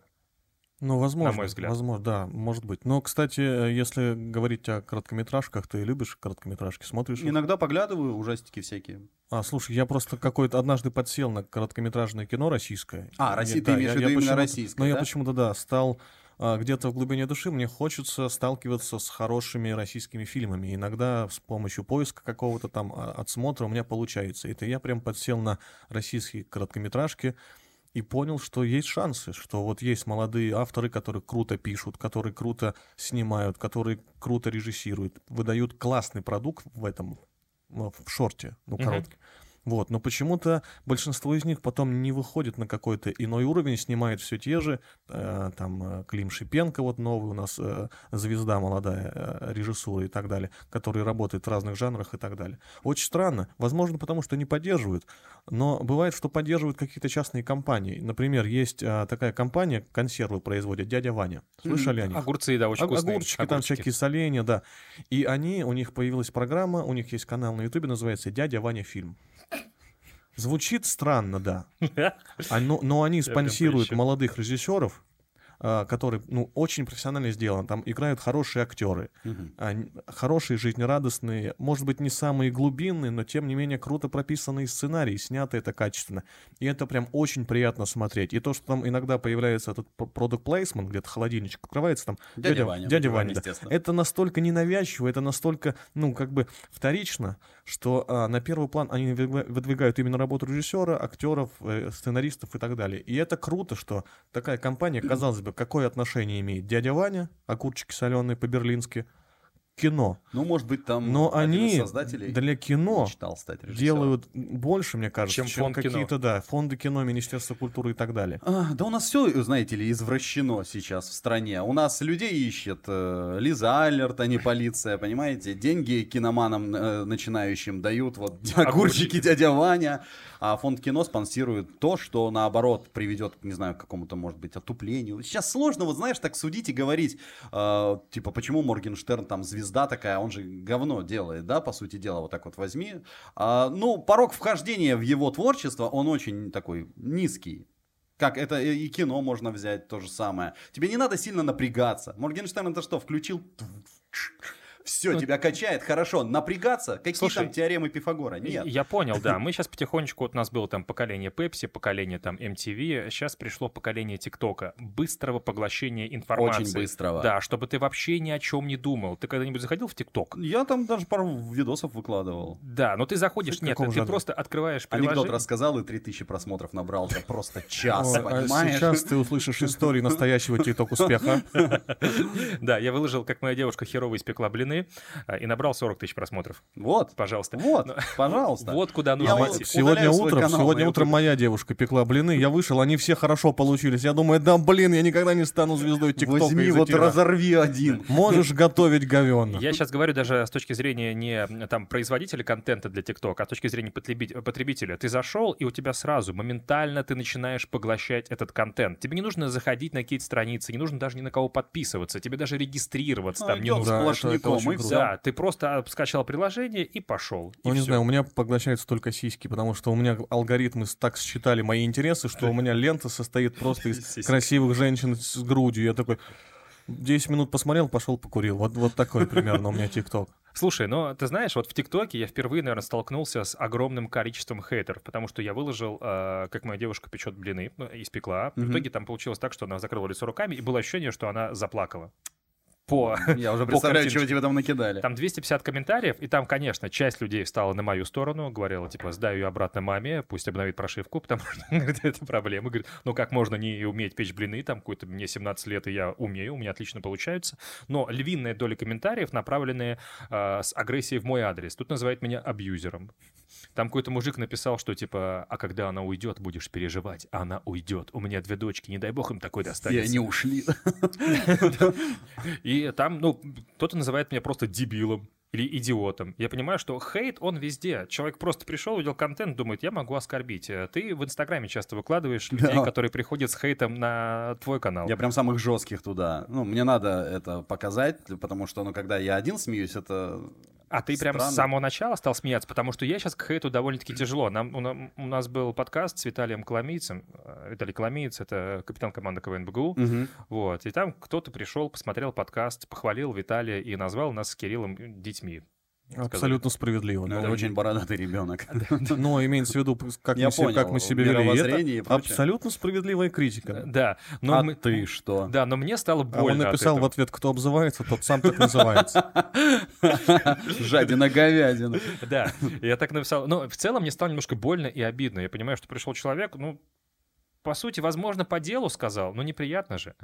Ну, возможно. мой взгляд. Возможно, да, может быть. Но, кстати, э, если говорить о короткометражках, ты любишь короткометражки, смотришь? их? Иногда поглядываю, ужастики всякие. А, слушай, я просто какой-то однажды подсел на короткометражное кино российское. А, Россия- ты да, имеешь я- в виду я именно российское, Ну, я да? почему-то, да, стал а, где-то в глубине души, мне хочется сталкиваться с хорошими российскими фильмами. Иногда с помощью поиска какого-то там а, отсмотра у меня получается. Это я прям подсел на российские короткометражки и понял, что есть шансы, что вот есть молодые авторы, которые круто пишут, которые круто снимают, которые круто режиссируют, выдают классный продукт в этом, ну, в шорте, ну, Мгм. короткий. Вот, но почему-то большинство из них потом не выходит на какой-то иной уровень, снимает все те же, э, там э, Клим Шипенко вот новый у нас э, звезда молодая э, режиссура и так далее, который работает в разных жанрах и так далее. Очень странно, возможно, потому что не поддерживают, но бывает, что поддерживают какие-то частные компании. Например, есть э, такая компания, консервы производит, дядя Ваня. Слышали о них? Огурцы, да, очень О- вкусные. Огурчики, там Огурчики. всякие соленья, да. И они, у них появилась программа, у них есть канал на Ютубе, называется «Дядя Ваня фильм». Звучит странно, да. А, но, но они спонсируют молодых режиссеров, а, которые, ну, очень профессионально сделаны. Там играют хорошие актеры, они- хорошие, жизнерадостные, может быть, не самые глубинные, но тем не менее круто прописанные сценарии, снято это качественно. И это прям очень приятно смотреть. И то, что там иногда появляется этот продукт плейсмент, где-то холодильничек открывается, там Дядя Ваня, дядя Ваня, Ваня, да. Это настолько ненавязчиво, это настолько, ну, как бы вторично, что а, на первый план они выдвига- выдвигают именно работу режиссера, актеров, э, сценаристов и так далее. И это круто, что такая компания, казалось бы, какое отношение имеет дядя Ваня, огурчики соленые по-берлински, кино. Ну, может быть, там Но один из они создателей для кино мечтал стать делают больше, мне кажется, Чем чем, какие-то, да, фонды кино, Министерство культуры и так далее. А, да у нас все, знаете ли, извращено сейчас в стране. У нас людей ищет э, Лиза Аллерт, а не полиция, понимаете? Деньги киноманам э, начинающим дают вот огурчики дядя Ваня, а фонд кино спонсирует то, что наоборот приведет, не знаю, к какому-то, может быть, отуплению. Сейчас сложно, вот знаешь, так судить и говорить, э, типа, почему Моргенштерн там звезда такая, он же говно делает, да, по сути дела, вот так вот возьми. А, ну, порог вхождения в его творчество, он очень такой низкий. Как это и кино можно взять то же самое. Тебе не надо сильно напрягаться. Моргенштерн это что, включил? Все, Ну, тебя качает, хорошо. Напрягаться? Какие Слушай, там теоремы Пифагора? Нет. Я понял, да. Мы сейчас потихонечку, вот у нас было там поколение Pepsi, поколение там MTV, сейчас пришло поколение ТикТока. Быстрого поглощения информации. Очень быстрого. Да, чтобы ты вообще ни о чем не думал. Ты когда-нибудь заходил в ТикТок? Я там даже пару видосов выкладывал. Да, но ты заходишь, нет, ты просто открываешь Анекдот приложение. рассказал и 3000 просмотров набрал за просто час, Ой, а понимаешь? сейчас ты услышишь истории настоящего тикток успеха. Да, я выложил, как моя девушка херово испекла блины а, и набрал 40 тысяч просмотров. Вот, Пожалуйста. вот, Ну, пожалуйста. Вот куда Я нужно вот идти. Сегодня утром, канал, сегодня я утром моя девушка пекла блины, я вышел, они все хорошо получились. Я думаю, да блин, я никогда не стану звездой тиктока Возьми, вот разорви один. Можешь готовить говенно. Я сейчас говорю даже с точки зрения не там производителя контента для ТикТока, а с точки зрения потребит- потребителя. Ты зашел, и у тебя сразу моментально ты начинаешь поглощать этот контент. Тебе не нужно заходить на какие-то страницы, не нужно даже ни на кого подписываться, тебе даже регистрироваться Ну, там не нужно. Да, это- это и круто. Да, ты просто скачал приложение и пошел. Ну, и не всё. знаю, у меня поглощаются только сиськи, потому что у меня алгоритмы так считали мои интересы, что у меня лента состоит просто из красивых женщин с грудью. Я такой 10 минут посмотрел, пошел покурил. Вот, вот такой примерно у меня ТикТок. Слушай, ну ты знаешь, вот в ТикТоке я впервые, наверное, столкнулся с огромным количеством хейтеров, потому что я выложил, э, как моя девушка печет блины, ну, испекла. В Мгм. итоге там получилось так, что она закрыла лицо руками, и было ощущение, что она заплакала. По... Я уже По представляю, картинке. чего тебе там накидали. Там 250 комментариев, и там, конечно, часть людей встала на мою сторону, говорила, типа, сдай ее обратно маме, пусть обновит прошивку, потому что, говорит, это проблема. Говорит, ну как можно не уметь печь блины, там, какой-то мне 17 лет, и я умею, у меня отлично получаются. Но львиная доля комментариев направлены э, с агрессией в мой адрес. Тут называют меня абьюзером. Там какой-то мужик написал, что, типа, а когда она уйдет, будешь переживать, она уйдет. У меня две дочки, не дай бог им такой И достанется. они ушли. И там, ну, кто-то называет меня просто дебилом или идиотом. Я понимаю, что хейт, он везде. Человек просто пришел, увидел контент, думает, я могу оскорбить. Э, Ты в Инстаграме часто выкладываешь людей, Да. которые приходят с хейтом на твой канал. Я прям самых жестких туда. Ну, мне надо это показать, потому что, ну, когда я один смеюсь, это... А ты прям с Странно. самого начала стал смеяться, потому что я сейчас к хейту довольно-таки тяжело. Нам, у, у нас был подкаст с Виталием Коломийцем. Э, Виталий Коломиец — это капитан команды КВН БГУ. Мгм. Вот. И там кто-то пришел, посмотрел подкаст, похвалил Виталия и назвал нас с Кириллом детьми. Абсолютно справедливо. Ну, Но, это очень бородатый ребенок. но имеется в виду, как, мы, себе, как понял, мы себя вели. Это абсолютно справедливая критика. Да. Но А мы- ты что? Да, но мне стало А больно он от написал в ответ, кто обзывается, тот сам так называется. Жадина говядина. Да, я так написал. Но в целом мне стало немножко больно и обидно. Я понимаю, что пришел человек, ну, по сути, возможно, по делу сказал, но неприятно же.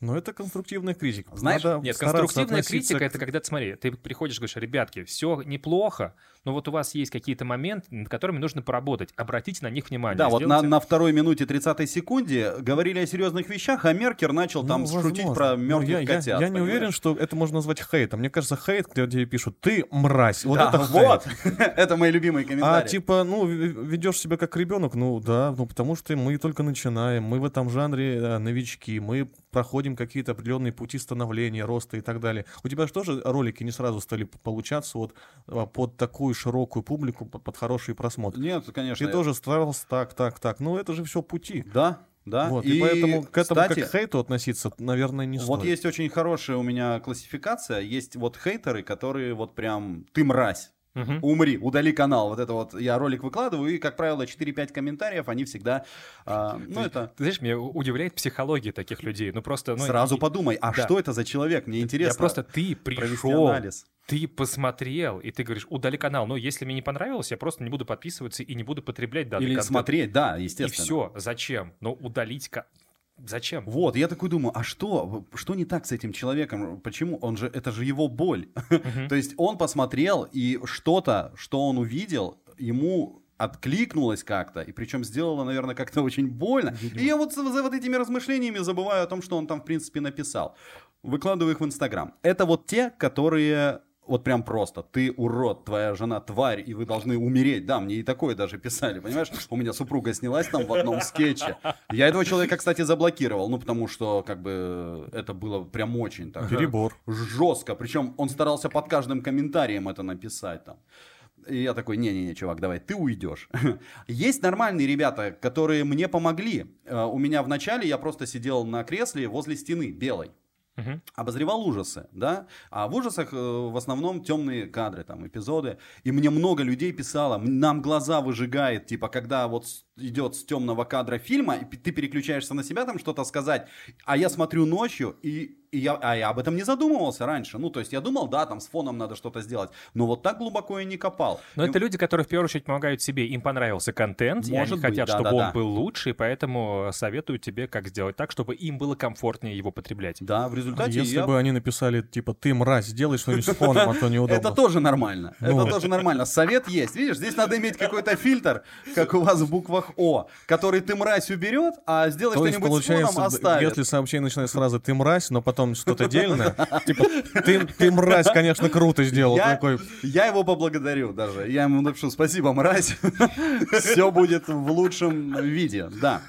Но это конструктивная критика. Знаешь, Надо Нет, конструктивная критика к- это когда, смотри, ты приходишь, говоришь, ребятки, все неплохо, но вот у вас есть какие-то моменты, над которыми нужно поработать. Обратите на них внимание. Да, вот на, сделайте- на второй минуте 30 секунде говорили о серьезных вещах, а Меркер начал там Ну, шутить возможно. про Ну, мертвых я, я- котят. Я, не понимаешь? уверен, что это можно назвать хейтом. Мне кажется, хейт, когда тебе пишут, ты мразь. Вот Да, это хейт. вот. это мои любимые А комментарии. типа, ну, ведешь себя как ребенок, ну да, ну потому что мы только начинаем, мы в этом жанре э, новички, мы проходим какие-то определенные пути становления, роста и так далее. У тебя же тоже ролики не сразу стали получаться вот а, под такую широкую публику, под, хороший просмотр. Нет, конечно. Ты тоже старался так, так, так. Ну это же все пути. Да, да. Вот, и, поэтому к этому кстати, как к хейту относиться, наверное, не Вот стоит. есть очень хорошая у меня классификация. Есть вот хейтеры, которые вот прям ты мразь. Мгм. Умри, удали канал. Вот это вот я ролик выкладываю, и, как правило, 4-5 комментариев, они всегда. а, ну, это. Ты знаешь, меня удивляет психология таких людей. Ну просто... Ну, Сразу и- подумай, а да. что это за человек? Мне интересно. Я просто ты пришел, анализ. ты посмотрел, и ты говоришь, удали канал. Но если мне не понравилось, я просто не буду подписываться и не буду потреблять данный Или контент. смотреть, да, И естественно. все. Зачем? Ну, удалить... Зачем? Вот, я такой думаю, а что, что не так с этим человеком? Почему? Он же, это же его боль. То есть он посмотрел, и что-то, что он увидел, ему откликнулось как-то, и причем сделало, наверное, как-то очень больно. И я вот за, за вот этими размышлениями забываю о том, что он там, в принципе, написал. Выкладываю их в Инстаграм. Это вот те, которые вот прям просто, ты урод, твоя жена тварь, и вы должны умереть. Да, мне и такое даже писали, понимаешь? У меня супруга снялась там в одном скетче. Я этого человека, кстати, заблокировал, ну, потому что, как бы, это было прям очень так Перебор. жестко. Причем он старался под каждым комментарием это написать там. И я такой, не-не-не, чувак, давай, ты уйдешь. Есть нормальные ребята, которые мне помогли. Э, у меня вначале я просто сидел на кресле возле стены белой. Обозревал ужасы, да, а в ужасах э, в основном темные кадры, там, эпизоды, и мне много людей писало, «М, нам глаза выжигает, типа, когда вот идет с темного кадра фильма, и ты переключаешься на себя там что-то сказать, а я смотрю ночью, и, и я, а я об этом не задумывался раньше, ну, то есть я думал, да, там с фоном надо что-то сделать, но вот так глубоко я не копал. Но И- это люди, которые в первую очередь помогают себе, им понравился контент, и Может они быть, хотят, да, чтобы да, он да. был лучше, и поэтому советуют тебе, как сделать так, чтобы им было комфортнее его потреблять. Да, в результате Если я бы они написали, типа, ты мразь, сделай что-нибудь с фоном, а то неудобно. Это тоже нормально. Ну. Это тоже нормально. Совет есть. Видишь, здесь надо иметь какой-то фильтр, как у вас в буквах О, который ты мразь уберет, а сделай что-нибудь с фоном оставит. если сообщение начинается с фразы «ты мразь», но потом что-то дельное, типа «ты, ты мразь, конечно, круто сделал». Я, Такой, я его поблагодарю даже. Я ему напишу спасибо, мразь. Все будет в лучшем виде. Да.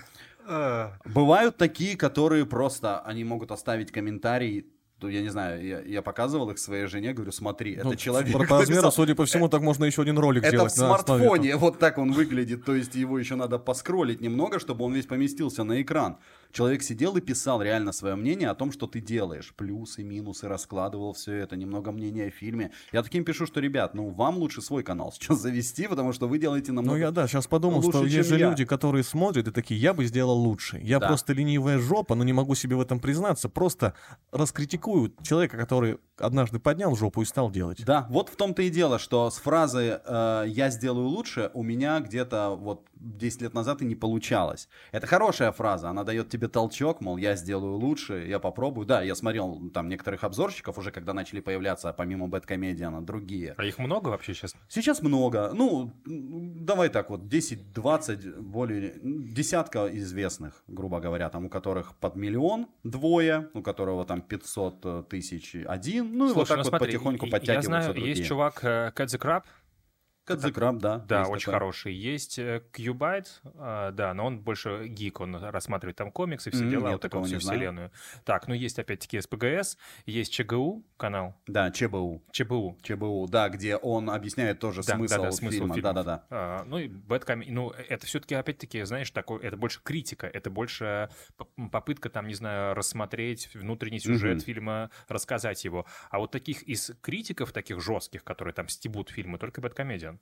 Бывают такие, которые просто, они могут оставить комментарий, ну, я не знаю, я, я показывал их своей жене, говорю, смотри, это ну, человек По размеру, судя по всему, так можно еще один ролик Это в сделать на основе смартфоне, вот так он выглядит, то есть его еще надо поскролить немного, чтобы он весь поместился на экран. Человек сидел и писал реально свое мнение о том, что ты делаешь, плюсы, минусы, раскладывал все это, немного мнения о фильме. Я таким пишу, что, ребят, ну вам лучше свой канал сейчас завести, потому что вы делаете намного... Ну я да, сейчас подумал, лучше, что есть же я. люди, которые смотрят и такие, я бы сделал лучше. Я Да. просто ленивая жопа, но не могу себе в этом признаться. Просто раскритикую человека, который однажды поднял жопу и стал делать. Да, вот в том-то и дело, что с фразы э, «я сделаю лучше» у меня где-то вот 10 лет назад и не получалось. Это хорошая фраза, она дает тебе толчок, мол, я сделаю лучше, я попробую. Да, я смотрел там некоторых обзорщиков уже, когда начали появляться, помимо Бэткомедиана, другие. А их много вообще сейчас? Сейчас много, ну, давай так вот, 10-20, более, десятка известных, грубо говоря, там у которых под миллион двое, у которого там 500 тысяч один, ну и вот Слушай, так ну вот смотри, потихоньку подтягиваются Я знаю, другие. есть чувак э, Cat Кадзекраб, да. Да, очень такой. хороший. Есть э, Qbyte, а, да, но он больше гик, он рассматривает там комиксы, все дела, нет, вот такого всю вселенную. Так, ну есть опять-таки СПГС, есть ЧГУ канал, Да, ЧБУ. ЧБУ. ЧБУ, да, где он объясняет тоже Да, смысл, да, да, смысл фильма. фильмов. Да-да-да. А, ну и Бэтком, ну это все-таки опять-таки, знаешь, такой, это больше критика, это больше попытка там, не знаю, рассмотреть внутренний сюжет Мгм. фильма, рассказать его. А вот таких из критиков, таких жестких, которые там стебут фильмы, только Бэткомедиан.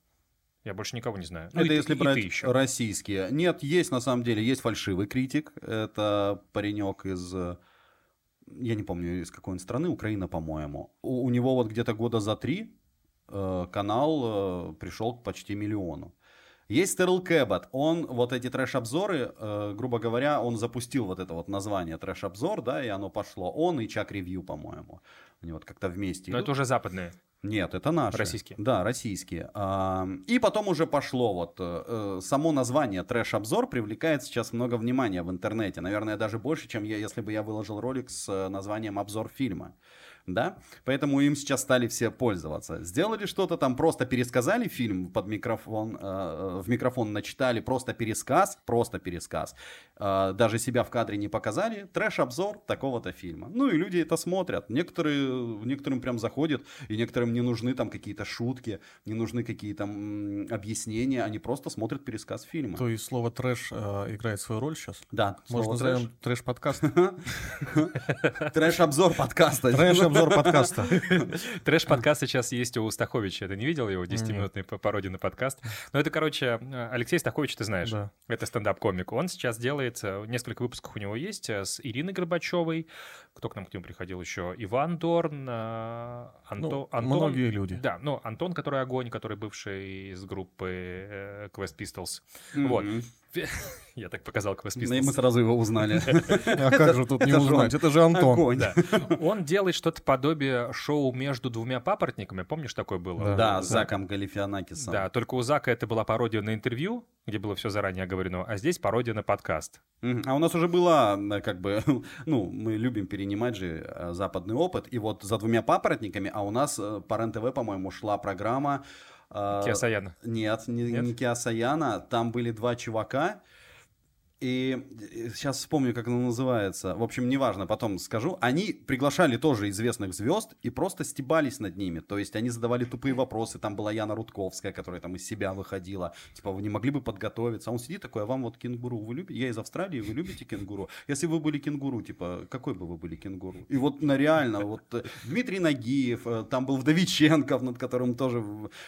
Я больше никого не знаю. Ну, Это и если и брать еще. российские. Нет, есть на самом деле, есть фальшивый критик. Это паренек из... Я не помню, из какой он страны, Украина, по-моему. У, у него вот где-то года за три э, канал э, пришел к почти миллиону. Есть Стерл Кэббот, он вот эти трэш-обзоры, э, грубо говоря, он запустил вот это вот название трэш-обзор, да, и оно пошло. Он и Чак Ревью, по-моему. Они вот как-то вместе Но идут. это уже западные. Нет, это наши. Российские. Да, российские. А, И потом уже пошло вот э, э, само название трэш-обзор привлекает сейчас много внимания в интернете. Наверное, даже больше, чем я, если бы я выложил ролик с э, названием обзор фильма. Да? Поэтому им сейчас стали все пользоваться. Сделали что-то там, просто пересказали фильм под микрофон, э, э, в микрофон начитали, просто пересказ, просто пересказ. Э, Даже себя в кадре не показали. Трэш-обзор такого-то фильма. Ну и люди это смотрят. Некоторые, некоторым прям заходит, и некоторым не нужны там какие-то шутки, не нужны какие-то м, объяснения, они просто смотрят пересказ фильма. То есть слово трэш э, играет свою роль сейчас? Да, Можно назовем трэш-подкаст? трэш. Трэш-обзор подкаста. Трэш-обзор подкаста. Трэш-подкаст сейчас есть у Стаховича. Ты не видел его? 10-минутный по- пародия на подкаст. Но это, короче, Алексей Стахович, ты знаешь. Да. Это стендап-комик. Он сейчас делает, э, несколько выпусков у него есть, э, с Ириной Горбачевой. Кто к нам к нему приходил еще? Иван Дорн, э, Анто- Ну, Антон. многие люди. Да, ну, Антон, который огонь, который бывший из группы э, Quest Pistols. Мгм. Вот. Я так показал Quest Ну и мы Pistols. сразу его узнали. А как же тут не узнать? Это же Антон. Он делает что-то подобие шоу между двумя папоротниками. Помнишь, такое было? Да. С Заком Галифианакисом. Да, только у Зака это была пародия на интервью, где было все заранее оговорено, а здесь пародия на подкаст. А у нас уже была, э, как бы, ну, мы любим перенимать же э, западный опыт, и вот за двумя папоротниками, а у нас э, по РЕН-ТВ, по-моему, шла программа... э, Киасаяна. Нет, не, Нет? не Киасаяна, там были два чувака, И сейчас вспомню, как оно называется. В общем, неважно, потом скажу. Они приглашали тоже известных звезд и просто стебались над ними. То есть они задавали тупые вопросы. Там была Яна Рудковская, которая там из себя выходила. Типа, вы не могли бы подготовиться? А он сидит такой, а вам вот кенгуру вы любите? Я из Австралии, вы любите кенгуру? Если вы были кенгуру, типа, какой бы вы были кенгуру? И вот на реально, вот э, Дмитрий Нагиев, э, там был Вдовиченков, над которым тоже...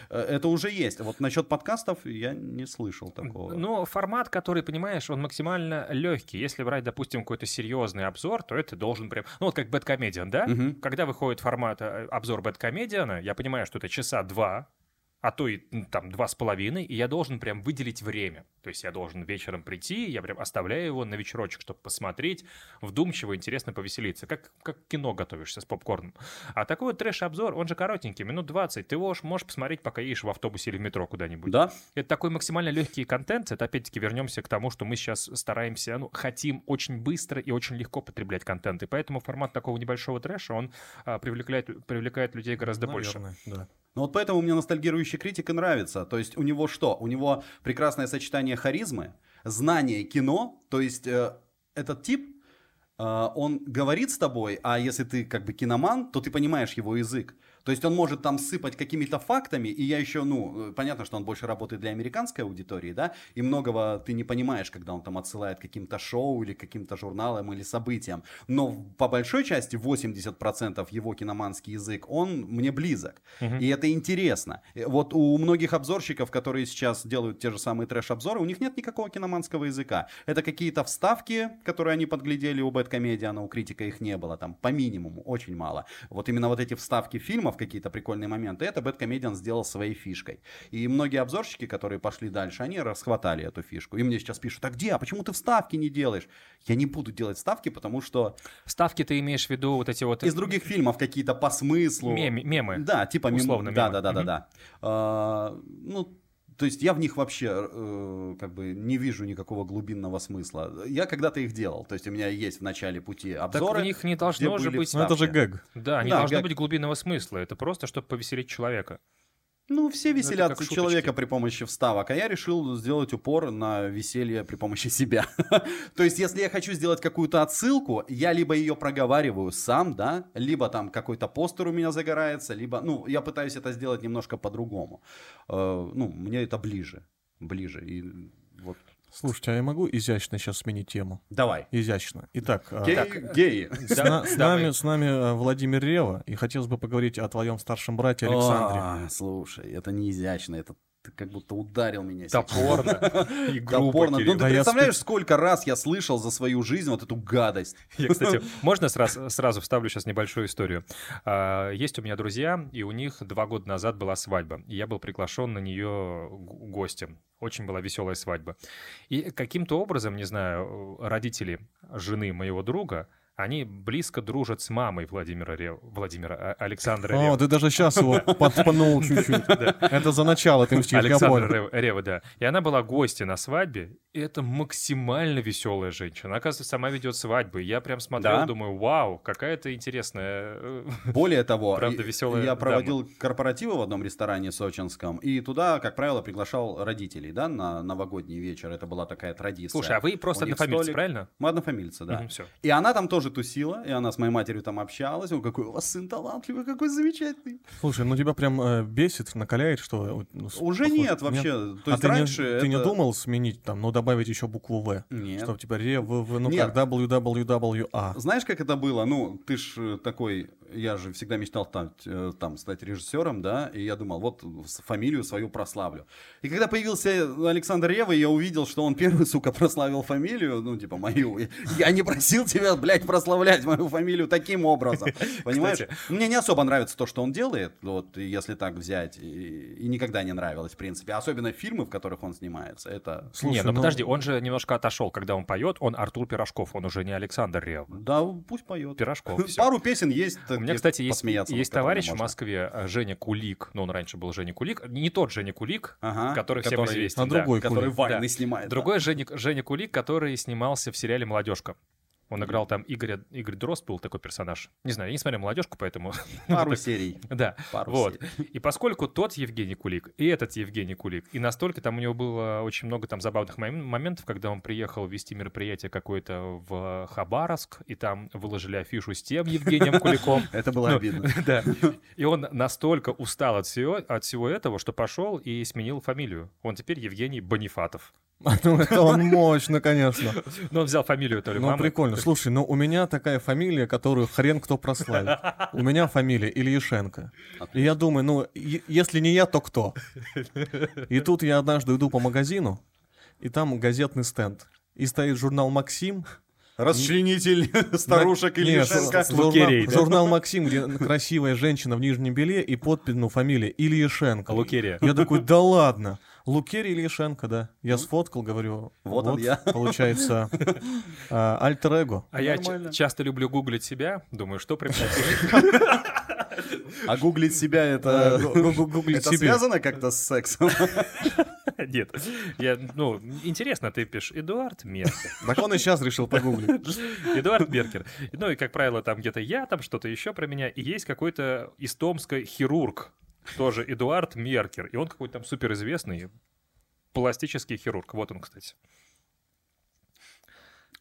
э, Это уже есть. Вот насчет подкастов я не слышал такого. Ну, формат, который, понимаешь, он максимально легкий. Если брать, допустим, какой-то серьезный обзор, то это должен прям... Ну, вот как Бэткомедиан, да? Мгм. Когда выходит формат э, обзор Бэткомедиана, я понимаю, что это часа два, а то и там два с половиной, и я должен прям выделить время. То есть я должен вечером прийти, я прям оставляю его на вечерочек, чтобы посмотреть, вдумчиво, интересно повеселиться. Как, как кино готовишься с попкорном. А такой вот трэш-обзор, он же коротенький, минут 20. Ты его ж можешь посмотреть, пока едешь в автобусе или в метро куда-нибудь. Да? Это такой максимально легкий контент. Это опять-таки вернемся к тому, что мы сейчас стараемся, ну, хотим очень быстро и очень легко потреблять контент. И поэтому формат такого небольшого трэша, он а, привлекает, привлекает людей гораздо больше. Наверное, да. Ну вот поэтому мне ностальгирующий критик и нравится. То есть у него что? У него прекрасное сочетание харизмы, знание кино. То есть э, этот тип, э, он говорит с тобой, а если ты как бы киноман, то ты понимаешь его язык. То есть он может там сыпать какими-то фактами, и я еще, ну, э, понятно, что он больше работает для американской аудитории, да, и многого ты не понимаешь, когда он там отсылает каким-то шоу или каким-то журналам или событиям. Но по большой части 80% его киноманский язык, он мне близок. И это интересно. Э, Вот у многих обзорщиков, которые сейчас делают те же самые трэш-обзоры, у них нет никакого киноманского языка. Это какие-то вставки, которые они подглядели у Бэткомедиана, у критика их не было, там по минимуму, очень мало. Вот именно вот эти вставки фильмов, какие-то прикольные моменты, это Бэткомедиан сделал своей фишкой. И многие обзорщики, которые пошли дальше, они расхватали эту фишку. И мне сейчас пишут, а где, а почему ты вставки не делаешь? Я не буду делать вставки, потому что Ставки ты имеешь в виду вот эти вот... из других фильмов какие-то по смыслу. Мем- мемы. Да, типа мем- Условно Да, мемы. да, да, да, Мгм. да. А, ну, то есть я в них вообще э, как бы не вижу никакого глубинного смысла. Я когда-то их делал. То есть у меня есть в начале пути Так обзоры. в них не должно же быть... Ну это же гэг. Да, не Да, должно как- быть глубинного смысла. Это просто, чтобы повеселить человека. Ну, все это веселятся шуточки. человека при помощи вставок, а я решил сделать упор на веселье при помощи себя. То есть, если я хочу сделать какую-то отсылку, я либо ее проговариваю сам, да, либо там какой-то постер у меня загорается, либо, ну, я пытаюсь это сделать немножко по-другому. Э, Ну, мне это ближе, ближе. И. Слушайте, а я могу изящно сейчас сменить тему? Давай. Изящно. Итак, а, Геи, геи. с, на- с нами, с нами э, Владимир Рева, и хотелось бы поговорить о твоем старшем брате Александре. А, слушай, это не изящно, это ты как будто ударил меня. Топорно и грубо, Топорно. Ну, ты Да я представляешь, спец- сколько раз я слышал за свою жизнь вот эту гадость. Я, кстати, можно сразу, сразу вставлю сейчас небольшую историю. А, Есть у меня друзья, и у них два года назад была свадьба. И я был приглашен на нее гостем. Очень была веселая свадьба. И каким-то образом, не знаю, родители жены моего друга, они близко дружат с мамой Владимира, Рев- Владимира а, Александра О, Ревы. ты даже сейчас его подпанул чуть-чуть. Это за начало, ты мстишь, Александра Рева, да. И она была гостья на свадьбе, и это максимально веселая женщина. Она, оказывается, сама ведет свадьбы. Я прям смотрел, думаю, вау, какая-то интересная... э, Более того, Правда, веселая я проводил корпоративы в одном ресторане сочинском, и туда, как правило, приглашал родителей, да, на новогодний вечер. Это была такая традиция. Слушай, а вы просто однофамильцы, правильно? Мы однофамильцы, да. И она там тоже тусила, и она с моей матерью там общалась. Он какой у вас сын талантливый, какой замечательный. Слушай, ну тебя прям э, бесит, накаляет, что... ну, с- Уже похож- нет вообще. То а есть ты, раньше не, ты не это- думал сменить там, ну добавить еще букву В? Нет. Что типа Ре, В, В, ну Нет. как, WWWA. Знаешь, как это было? Ну, ты ж э, такой, я же всегда мечтал стать, э, там, стать режиссером, да, и я думал, вот фамилию свою прославлю. И когда появился Александр Рева, я увидел, что он первый, сука, прославил фамилию, ну, типа, мою. Я не просил тебя, блядь, прославлять мою фамилию таким образом. Понимаешь? Кстати. Мне не особо нравится то, что он делает, вот, если так взять, и, и никогда не нравилось, в принципе. Особенно фильмы, в которых он снимается, это... Слушай, не, ну, ну- подожди, он же немножко отошел, когда он поет. Он Артур Пирожков, он уже не Александр Рев. Да, пусть поет. Пирожков. Пару песен есть. У меня, кстати, есть, есть товарищ в можно. Москве, э, Женя Кулик, ну, он раньше был Женя Кулик, не тот Женя Кулик, Ага, который всем который- известен, а да. другой который Кулик. войны Да. снимает. да. Другой Женя, Женя Кулик, который снимался в сериале «Молодежка». Он играл там Игоря, Игорь Дрозд был такой персонаж. Не знаю, я не смотрел молодежку, поэтому... Пару серий. Да, Пару вот. серий. И поскольку тот Евгений Кулик и этот Евгений Кулик, и настолько там у него было очень много там забавных мом- моментов, когда он приехал вести мероприятие какое-то в Хабаровск, и там выложили афишу с тем Евгением Куликом. Это было Ну, обидно. Да. И он настолько устал от всего, от всего этого, что пошел и сменил фамилию. Он теперь Евгений Бонифатов. Ну, это он мощно, конечно. Но он взял фамилию то ли Ну, мамы. прикольно. Слушай, ну у меня такая фамилия, которую хрен кто прославит. У меня фамилия Ильишенко. И я думаю, ну, если не я, то кто? И тут я однажды иду по магазину, и там газетный стенд. И стоит журнал «Максим». Расчленитель старушек журнал, Лукерей, журнал «Максим», где красивая женщина в нижнем белье и подпись, ну, фамилия Ильишенко. Лукерия. Я такой, да ладно. Лукерий Ильишенко, да. Я сфоткал, говорю, Вот он я. Получается, а, альтер-эго. А я Нормально. часто люблю гуглить себя, думаю, что при А гуглить себя Э, это... гу- гуглить Это связано как-то с сексом? Нет, я, ну, интересно, ты пишешь Эдуард Меркер. Так он и сейчас решил погуглить. Эдуард Меркер. Ну и, как правило, там где-то я, там что-то еще про меня. И есть какой-то из Томска хирург, тоже Эдуард Меркер. И он какой-то там суперизвестный пластический хирург. Вот он, кстати.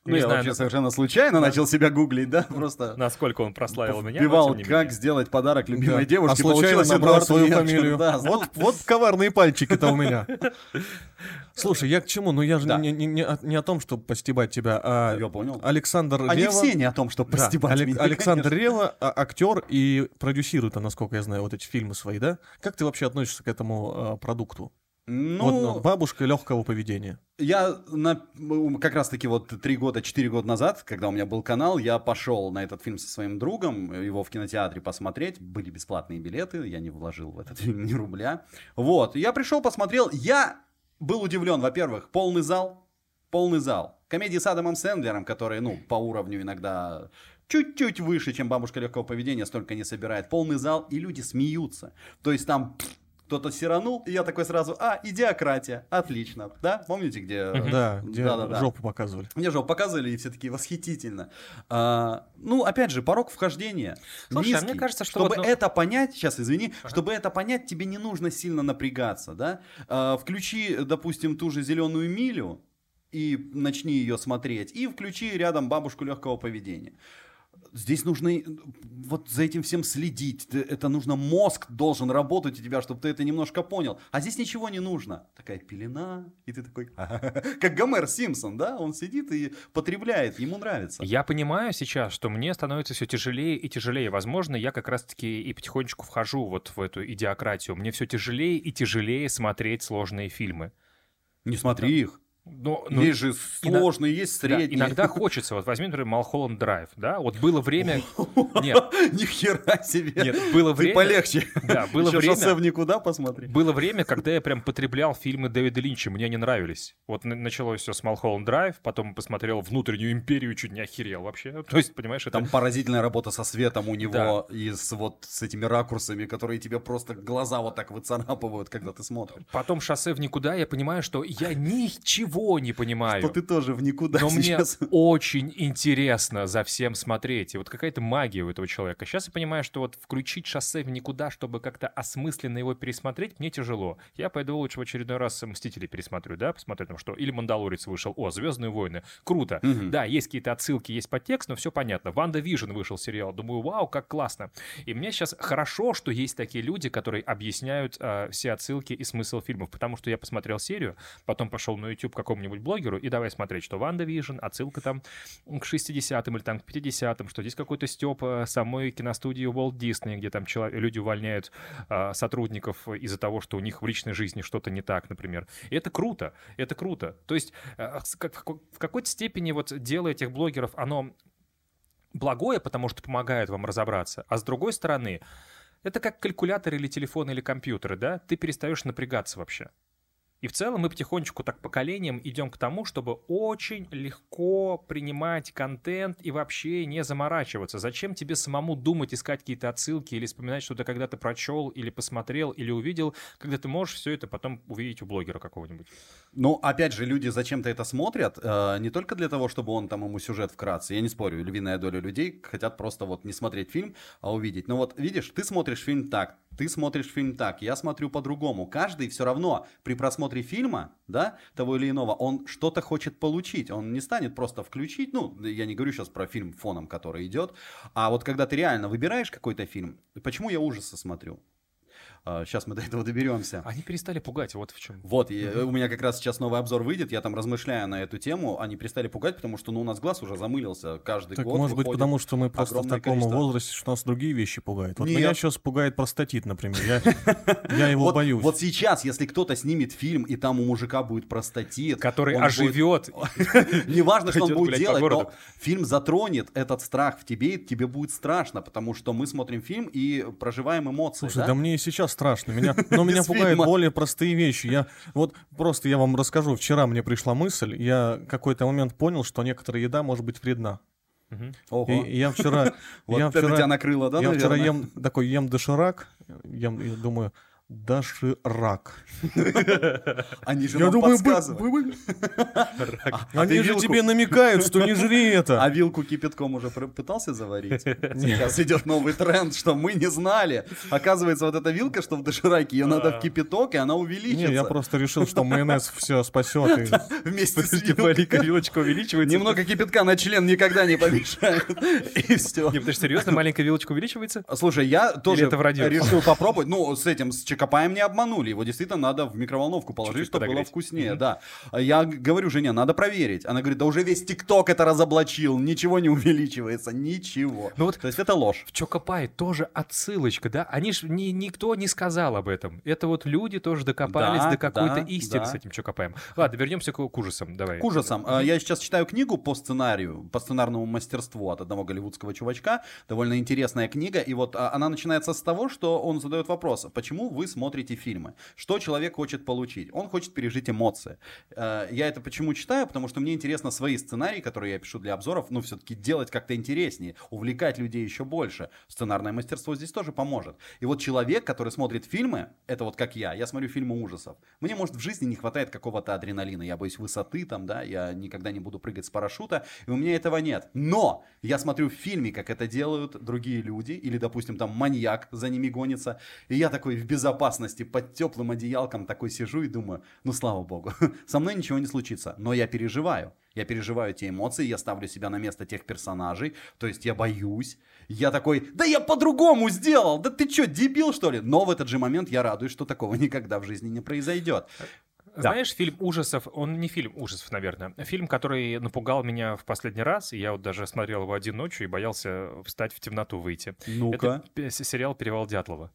Ну, Не я знаю, вообще на- совершенно случайно начал себя гуглить, да? Просто насколько он прославил меня. не как сделать подарок любимой Да. девушке, а случайно набрал свою Меркер. фамилию. Да, вот, вот коварные пальчики-то у меня. Слушай, я к чему? Ну я же Да. не, не- не о, не о том, чтобы постебать тебя, а Я понял. Александр Они Рева... все не о том, чтобы Да, постебать Алек- меня, Александр конечно. Рева, а- актер и продюсирует, насколько я знаю, вот эти фильмы свои, да? Как ты вообще относишься к этому а, продукту? Вот, ну, Ну, бабушка легкого поведения. я на, как раз-таки вот три года, четыре года назад, когда у меня был канал, я пошел на этот фильм со своим другом, его в кинотеатре посмотреть. Были бесплатные билеты, я не вложил в этот фильм ни рубля. Вот, я пришел, посмотрел, я был удивлен, во-первых, полный зал, полный зал. Комедии с Адамом Сэндлером, которые, ну, по уровню иногда чуть-чуть выше, чем «Бабушка легкого поведения», столько не собирает. Полный зал, и люди смеются. То есть там кто-то сиранул, и я такой сразу, а, идиократия, отлично, да? Помните, где... э, Да, где Да-да-да. жопу показывали. Мне же показывали, и все такие восхитительно. А, ну, опять же, порог вхождения. Слушай, а низкий. мне кажется, что Чтобы вот, ну- это понять, сейчас, извини, чтобы это понять, тебе не нужно сильно напрягаться, да? А, включи, допустим, ту же зеленую милю и начни ее смотреть, и включи рядом бабушку легкого поведения. Здесь нужно вот за этим всем следить. Это нужно, мозг должен работать у тебя, чтобы ты это немножко понял. А здесь ничего не нужно. Такая пелена, и ты такой, как Гомер Симпсон, да? Он сидит и потребляет, ему нравится. Я понимаю сейчас, что мне становится все тяжелее и тяжелее. Возможно, я как раз-таки и потихонечку вхожу вот в эту идиократию. Мне все тяжелее и тяжелее смотреть сложные фильмы. Не смотри их. Но, ну, есть же сложные, есть да, средние. иногда хочется. Вот возьми, например, Малхолланд Драйв, да? Вот было время... Нет, Ни хера себе. нет, было Ты время... полегче. Да, было Ещё время... шоссе в никуда посмотри. Было время, когда я прям потреблял фильмы Дэвида Линча, мне они нравились. Вот на- началось все с Малхолланд Драйв, потом посмотрел «Внутреннюю империю», чуть не охерел вообще. То есть, понимаешь, это... Там поразительная работа со светом у него и с вот с этими ракурсами, которые тебе просто глаза вот так выцарапывают, когда ты смотришь. Потом «Шоссе в никуда», я понимаю, что я ничего не понимаю. Что ты тоже в никуда Но мне сейчас. очень интересно за всем смотреть. И вот какая-то магия у этого человека. Сейчас я понимаю, что вот включить шоссе в никуда, чтобы как-то осмысленно его пересмотреть, мне тяжело. Я пойду лучше в очередной раз «Мстители» пересмотрю, да, посмотрю там что. Или «Мандалорец» вышел. О, «Звездные войны». Круто. Мгм. Да, есть какие-то отсылки, есть подтекст, но все понятно. «WandaVision» вышел сериал. Думаю, вау, как классно. И мне сейчас хорошо, что есть такие люди, которые объясняют а, все отсылки и смысл фильмов. Потому что я посмотрел серию, потом пошел на YouTube какому-нибудь блогеру и давай смотреть, что WandaVision, отсылка там к 60-м или там к 50-м, что здесь какой-то степ самой киностудии Walt Disney, где там чело- люди увольняют а, сотрудников из-за того, что у них в личной жизни что-то не так, например. И это круто, это круто. То есть а, какой- в какой-то степени вот дело этих блогеров, оно благое, потому что помогает вам разобраться, а с другой стороны, это как калькулятор или телефон или компьютер, да? Ты перестаешь напрягаться вообще. И в целом мы потихонечку так поколением идем к тому, чтобы очень легко принимать контент и вообще не заморачиваться. Зачем тебе самому думать, искать какие-то отсылки или вспоминать, что ты когда-то прочел или посмотрел или увидел, когда ты можешь все это потом увидеть у блогера какого-нибудь. Ну, опять же, люди зачем-то это смотрят, э, не только для того, чтобы он там ему сюжет вкратце. Я не спорю, львиная доля людей хотят просто вот не смотреть фильм, а увидеть. Но вот видишь, ты смотришь фильм так, ты смотришь фильм так, я смотрю по-другому. Каждый все равно при просмотре фильма, да, того или иного, он что-то хочет получить. Он не станет просто включить, ну, я не говорю сейчас про фильм фоном, который идет, а вот когда ты реально выбираешь какой-то фильм, почему я ужасы смотрю? Сейчас а, мы до этого доберемся. Они перестали пугать, вот в чем. Вот, и, у меня как раз сейчас новый обзор выйдет, я там размышляю на эту тему. Они перестали пугать, потому что ну, у нас глаз уже замылился каждый так, год. может быть, потому что мы просто в таком количество... возрасте, что нас другие вещи пугают. Вот Нет. меня сейчас пугает простатит, например. Я, его боюсь. Вот сейчас, если кто-то снимет фильм, и там у мужика будет простатит... Который оживет. Неважно, что он будет делать, но фильм затронет этот страх в тебе, и тебе будет страшно, потому что мы смотрим фильм и проживаем эмоции. Слушай, да мне и сейчас страшно. Меня, но меня пугают более простые вещи. Я вот просто я вам расскажу. Вчера мне пришла мысль. Я какой-то момент понял, что некоторая еда может быть вредна. Ого. И я вчера, вот я вчера, тебя накрыло, да? Я наверное? вчера ем такой ем доширак, ем и думаю, Доширак. Они же Я нам думаю, подсказывают. А, Они же тебе намекают, что не жри это. А вилку кипятком уже пытался заварить? Сейчас идет новый тренд, что мы не знали. Оказывается, вот эта вилка, что в дошираке, ее надо в кипяток, и она увеличится. Не, я просто решил, что майонез все спасет. Вместе с маленькая вилочка увеличивается. Немного кипятка на член никогда не помешает. И все. Не, потому что серьезно, маленькая вилочка увеличивается? Слушай, я тоже решил попробовать. Ну, с этим, с Копаем не обманули. Его действительно надо в микроволновку положить, Чуть-чуть чтобы было вкуснее. Да. А Я говорю жене, надо проверить. Она говорит, да уже весь ТикТок это разоблачил, ничего не увеличивается, ничего. Ну вот То есть это ложь. В Чокопай тоже отсылочка, да? Они ж ни, никто не сказал об этом. Это вот люди тоже докопались Да, до какой-то да, истины да. с этим Чокопаем. Ладно, вернемся к, к ужасам. Давай. К ужасам. А, Я сейчас читаю книгу по сценарию, по сценарному мастерству от одного голливудского чувачка. Довольно интересная книга. И вот а, она начинается с того, что он задает вопрос, почему вы смотрите фильмы? Что человек хочет получить? Он хочет пережить эмоции. Э, Я это почему читаю? Потому что мне интересно свои сценарии, которые я пишу для обзоров, ну, все-таки делать как-то интереснее, увлекать людей еще больше. Сценарное мастерство здесь тоже поможет. И вот человек, который смотрит фильмы, это вот как я, я смотрю фильмы ужасов. Мне, может, в жизни не хватает какого-то адреналина. Я боюсь высоты, там, да, я никогда не буду прыгать с парашюта, и у меня этого нет. Но я смотрю в фильме, как это делают другие люди, или, допустим, там маньяк за ними гонится, и я такой в безопасности под теплым одеялком такой сижу и думаю, ну, слава богу, со мной ничего не случится, но я переживаю. Я переживаю те эмоции, я ставлю себя на место тех персонажей, то есть я боюсь. Я такой, да я по-другому сделал, да ты что, дебил что ли? Но в этот же момент я радуюсь, что такого никогда в жизни не произойдет. Знаешь, фильм ужасов, он не фильм ужасов, наверное, фильм, который напугал меня в последний раз, и я вот даже смотрел его один ночью и боялся встать в темноту выйти. Ну-ка. Это сериал «Перевал Дятлова».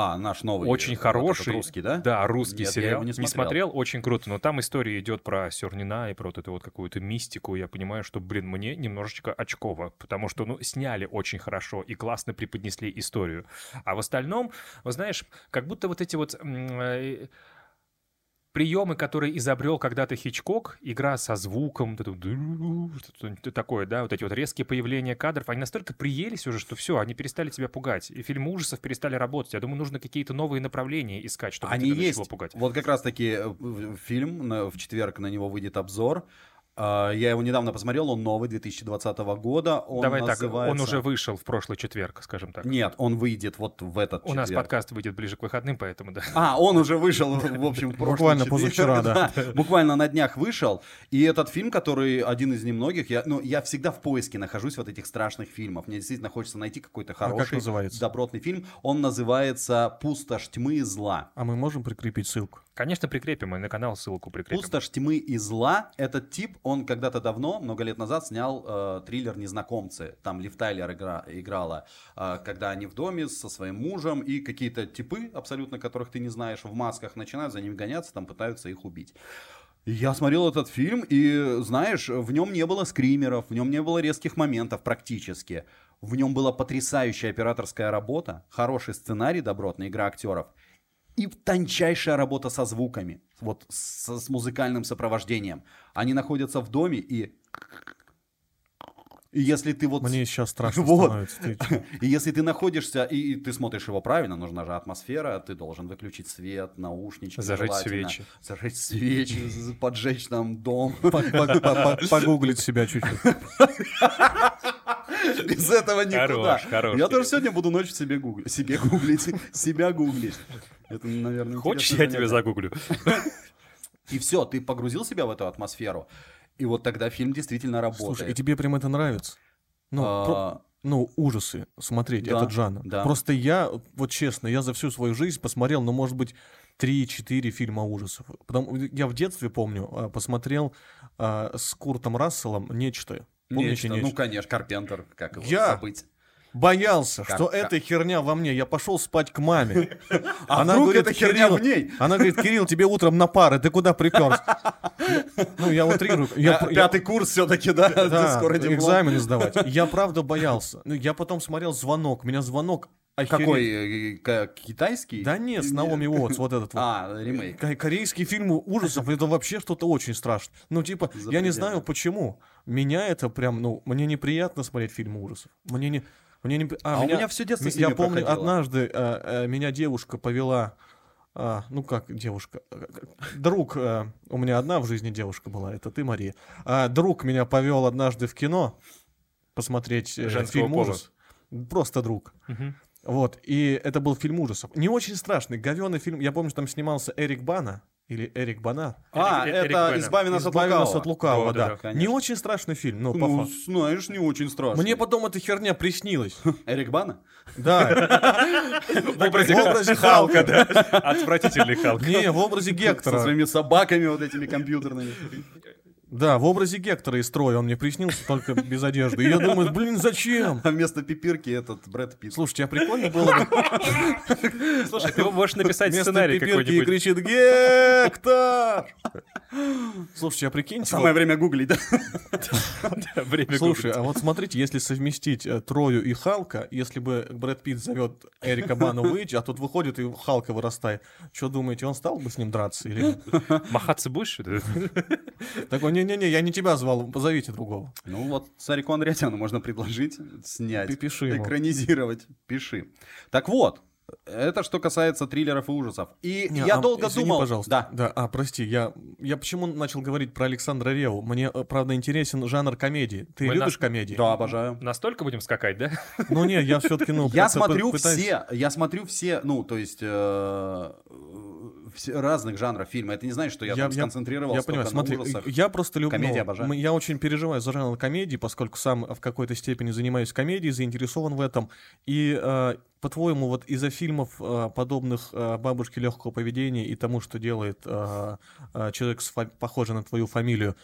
А, наш новый. Очень вот хороший. этот русский, да? Да, русский Нет, я сериал. его не смотрел. смотрел, очень круто, но там история идет про Сёрнина и про вот эту вот какую-то мистику. Я понимаю, что, блин, мне немножечко очково, потому что, ну, сняли очень хорошо и классно преподнесли историю. А в остальном, вы знаешь, как будто вот эти вот... э, приемы, которые изобрел когда-то Хичкок, игра со звуком, такое, да, вот эти вот резкие появления кадров, они настолько приелись уже, что все, они перестали тебя пугать. И фильмы ужасов перестали работать. Я думаю, нужно какие-то новые направления искать, чтобы Они есть. пугать. Вот как раз-таки э, фильм, в четверг на него выйдет обзор. А, Я его недавно посмотрел, он новый, 2020 года. Он Давай так, называется... он уже вышел в прошлый четверг, скажем так. Нет, он выйдет вот в этот У нас четверг. подкаст выйдет ближе к выходным, поэтому да. А, он уже вышел, в общем, в прошлый Буквально четверг. позавчера, да. Буквально на днях вышел. И этот фильм, который один из немногих, я, ну, я всегда в поиске нахожусь вот этих страшных фильмов. Мне действительно хочется найти какой-то как хороший, называется? добротный фильм. Он называется «Пустошь тьмы и зла». А мы можем прикрепить ссылку? Конечно, прикрепим, и на канал ссылку прикрепим. Пустошь тьмы и зла. Этот тип, он когда-то давно, много лет назад, снял э, триллер Незнакомцы. Там Лив Тайлер игра- играла, э, когда они в доме со своим мужем, и какие-то типы, абсолютно которых ты не знаешь, в масках начинают за ними гоняться, там пытаются их убить. Я смотрел этот фильм, и, знаешь, в нем не было скримеров, в нем не было резких моментов практически. В нем была потрясающая операторская работа, хороший сценарий, добротная игра актеров. И тончайшая работа со звуками, вот с, с музыкальным сопровождением. Они находятся в доме и... И если ты вот... Мне сейчас страшно Вот. становится. И если ты находишься, и, и ты смотришь его правильно, нужна же атмосфера, ты должен выключить свет, наушнички. Зажечь желательно, свечи. Зажечь свечи, поджечь там дом. по- по- по- по- Погуглить себя чуть-чуть. Без этого никуда. Хорош, хорош, Я тоже сегодня буду ночью себе гуглить. Себе гуглить. Себя гуглить. Это, наверное, Хочешь, я тебе загуглю? И все, ты погрузил себя в эту атмосферу. И вот тогда фильм действительно работает. Слушай, и тебе прям это нравится? Ну, про- А, ну, ужасы смотреть, Да, этот жанр. да. Просто я, вот честно, я за всю свою жизнь посмотрел, ну, может быть, 3-4 фильма ужасов. Потому, я в детстве, помню, а, посмотрел а, с Куртом Расселом «Нечто». Помните нечто. «Нечто»? Ну, конечно, Карпентер, как его Я- забыть. Боялся, Как- что как- эта херня во мне. Я пошел спать к маме. А вдруг эта херня в ней? Она говорит, Кирилл, тебе утром на пары, ты куда приперся? Ну, я утрирую. Я, Пя- я- Пятый курс все-таки, да? да, Скоро диплом. экзамены сдавать. Я правда боялся. Ну, я потом смотрел «Звонок». Меня «Звонок» охереть. Какой? э, Китайский? Да нет, с Наоми Уотс, вот этот вот. А, ремейк. Ко- Корейские фильмы ужасов, это вообще что-то очень страшное. Ну, типа, я не знаю почему. Меня это прям, ну, мне неприятно смотреть фильмы ужасов. Мне не... Мне не... А у меня всё детство м- с Я помню, проходило. однажды а, а, меня девушка повела... а, ну как девушка? а, как- Друг, а, у меня одна в жизни девушка была, это ты, Мария. А, друг меня повел однажды в кино посмотреть э, Женского фильм пола. ужас. Просто друг. Мгм. Вот, и это был фильм ужасов. Не очень страшный, говёный фильм. Я помню, что там снимался Эрик Бана, или Эрик Бана. А, Эрик- Эрик это Бена. «Избави нас от «Избави нас лукавого». от лукавого», Да, да, да. Не очень страшный фильм, ну, по Ну, факту. знаешь, не очень страшно. Мне потом эта херня приснилась. Эрик Бана? Да. В образе, В образе Халка, да. Отвратительный Халк. Не, в образе Со Гектора. своими собаками вот этими компьютерными. Да, в образе Гектора из строя он мне приснился, только без одежды. И я думаю, блин, зачем? А вместо пипирки этот Брэд Питт. Слушайте, а прикольно было бы Слушай, ты можешь написать вместо сценарий пипирки и какой-нибудь. кричит Гектор! Слушайте, а прикиньте, Самое вот- время гуглить, да? Слушай, гуглить. а вот смотрите, если совместить э, Трою и Халка, если бы Брэд Питт зовет Эрика Бану выйти, а тут выходит и Халка вырастает, что думаете, он стал бы с ним драться или нет? Махаться будешь? что ли? Не-не-не, я не тебя звал, позовите другого. Ну вот Сарику Андреатяну можно предложить снять. Пи- пиши ему. Экранизировать. Пиши. Так вот, это что касается триллеров и ужасов. И Не, я а, долго извини, думал... пожалуйста. Да. Да, а, прости, я, я почему начал говорить про Александра Реву? Мне, э, правда, интересен жанр комедии. Ты Мы любишь на- комедии? Да, обожаю. Настолько будем скакать, да? Ну нет, я все-таки, ну... Я смотрю пытаюсь- все, я смотрю все, ну, то есть э, все разных жанров фильма. Это не значит, что я, там сконцентрировался Я понимаю, на смотри, ужасах. я просто люблю... Комедии ну, обожаю. Я очень переживаю за жанр комедии, поскольку сам в какой-то степени занимаюсь комедией, заинтересован в этом. И, э, по-твоему, вот из-за фильмов, э, подобных э, «Бабушке легкого поведения» и тому, что делает э, человек, похожий на твою фамилию,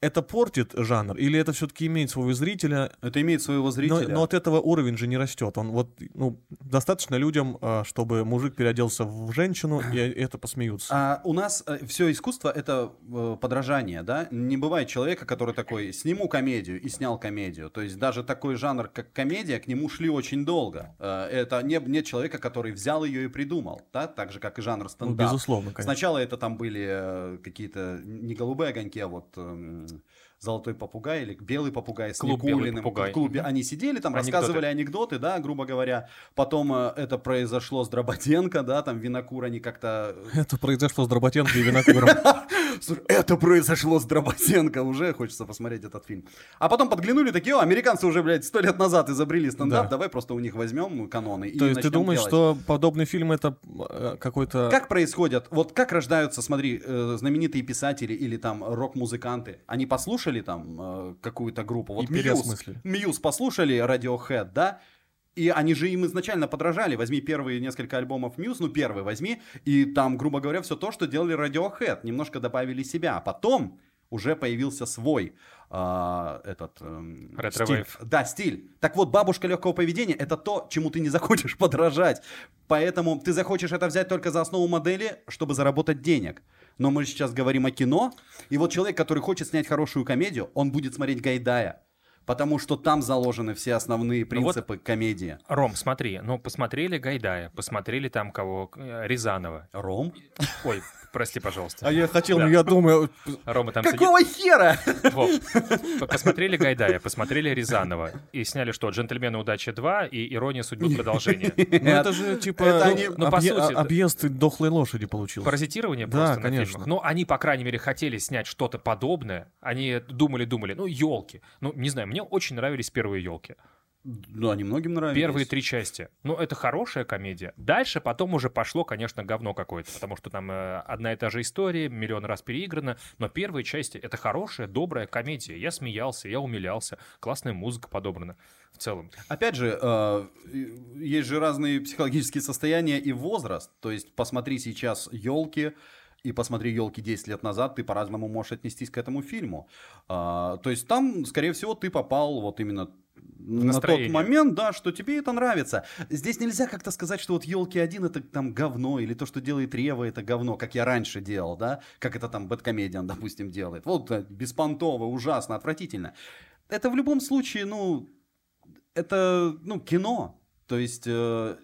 это портит жанр? Или это все-таки имеет своего зрителя, Это имеет своего но, зрителя. но от этого уровень же не растет. Он вот, ну, достаточно людям, чтобы мужик переоделся в женщину, и это посмеются. А у нас все искусство это подражание, да? Не бывает человека, который такой, сниму комедию и снял комедию. То есть даже такой жанр, как комедия, к нему шли очень долго. Это не, нет человека, который взял ее и придумал, да? Так же, как и жанр Ну, стендап. безусловно, конечно. Сначала это там были э, какие-то не голубые огоньки, а вот эм, золотой попугай или белый попугай с Клуб «Белый Никулиным. попугай». В клубе они сидели там, Анекдоты. рассказывали анекдоты, да, грубо говоря. Потом э, это произошло с Дроботенко, да, там винокур они как-то... э, Это произошло с Дроботенко и Винокуром. Слушай, это произошло с Дроботенко, уже хочется посмотреть этот фильм. А потом подглянули такие, о, американцы уже, блядь, сто лет назад изобрели стендап, Да. давай просто у них возьмем каноны и То есть ты думаешь, делать. что подобный фильм это э, какой-то... Как происходят, вот как рождаются, смотри, э, знаменитые писатели или там рок-музыканты? Они послушали там э, какую-то группу, вот Muse. Muse послушали Radiohead, да? И они же им изначально подражали. Возьми первые несколько альбомов Мьюз, ну первый возьми, и там, грубо говоря, все то, что делали Radiohead. Немножко добавили себя. А потом уже появился свой а, этот эм, стиль. Да, стиль. Так вот, бабушка легкого поведения это то, чему ты не захочешь подражать. Поэтому ты захочешь это взять только за основу модели, чтобы заработать денег. Но мы сейчас говорим о кино, и вот человек, который хочет снять хорошую комедию, он будет смотреть Гайдая. Потому что там заложены все основные Ну вот- принципы комедии. Ром, смотри, ну посмотрели Гайдая, посмотрели там кого, э, Рязанова. Ром? Ой, прости, пожалуйста. А я хотел, Да. ну я думаю, Рома там сидит. Какого хера? Вов, посмотрели Гайдая, посмотрели Рязанова и сняли что, «Джентльмены удачи 2» и «Ирония судьбы» продолжение. ну это же типа Это ну, они- ну, по сути, объезд дохлой лошади получился. Паразитирование Да, просто на конечно. фильмах. Ну, они, по крайней мере, хотели снять что-то подобное. Они думали-думали, ну, елки. Ну, не знаю, мне очень нравились первые елки. Ну, они многим нравились. Первые три части. Ну, это хорошая комедия. Дальше потом уже пошло, конечно, говно какое-то, потому что там э, одна и та же история, миллион раз переиграна, но первые части — это хорошая, добрая комедия. Я смеялся, я умилялся, классная музыка подобрана в целом. Опять же, э, есть же разные психологические состояния и возраст. То есть посмотри сейчас елки и посмотри елки 10 лет назад, ты по-разному можешь отнестись к этому фильму. А, то есть там, скорее всего, ты попал вот именно на тот момент, да, что тебе это нравится. Здесь нельзя как-то сказать, что вот елки один это там говно, или то, что делает Рева, это говно, как я раньше делал, да, как это там Бэткомедиан, допустим, делает. Вот э, беспонтово, ужасно, отвратительно. Это в любом случае, ну, это, ну, кино. То есть э,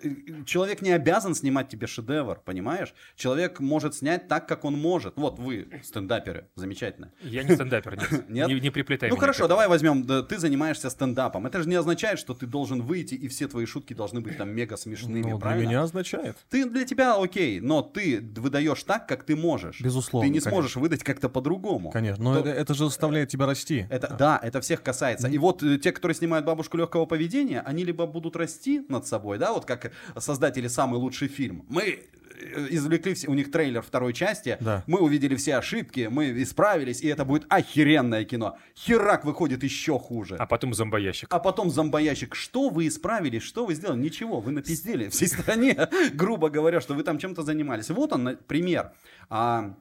человек не обязан снимать тебе шедевр, понимаешь? Человек может снять так, как он может. Вот вы, стендаперы, замечательно. Я не стендапер, нет. Нет? Не, не приплетай Ну меня хорошо, давай возьмем, да, ты занимаешься стендапом. Это же не означает, что ты должен выйти, и все твои шутки должны быть там мега смешными, Ну, для правильно? меня означает. Ты для тебя окей, но ты выдаешь так, как ты можешь. Безусловно, Ты не конечно. сможешь выдать как-то по-другому. Конечно. Но То- это, это же заставляет тебя расти. Это, да, это всех касается. И вот э, те, которые снимают бабушку легкого поведения, они либо будут расти над собой, да, вот как создатели самый лучший фильм. Мы э, извлекли все, у них трейлер второй части, Да. мы увидели все ошибки, мы исправились, и это будет охеренное кино. Херак выходит еще хуже. А потом зомбоящик. А потом зомбоящик. Что вы исправили? Что вы сделали? Ничего, вы напиздели всей стране, грубо говоря, что вы там чем-то занимались. Вот он, пример. А,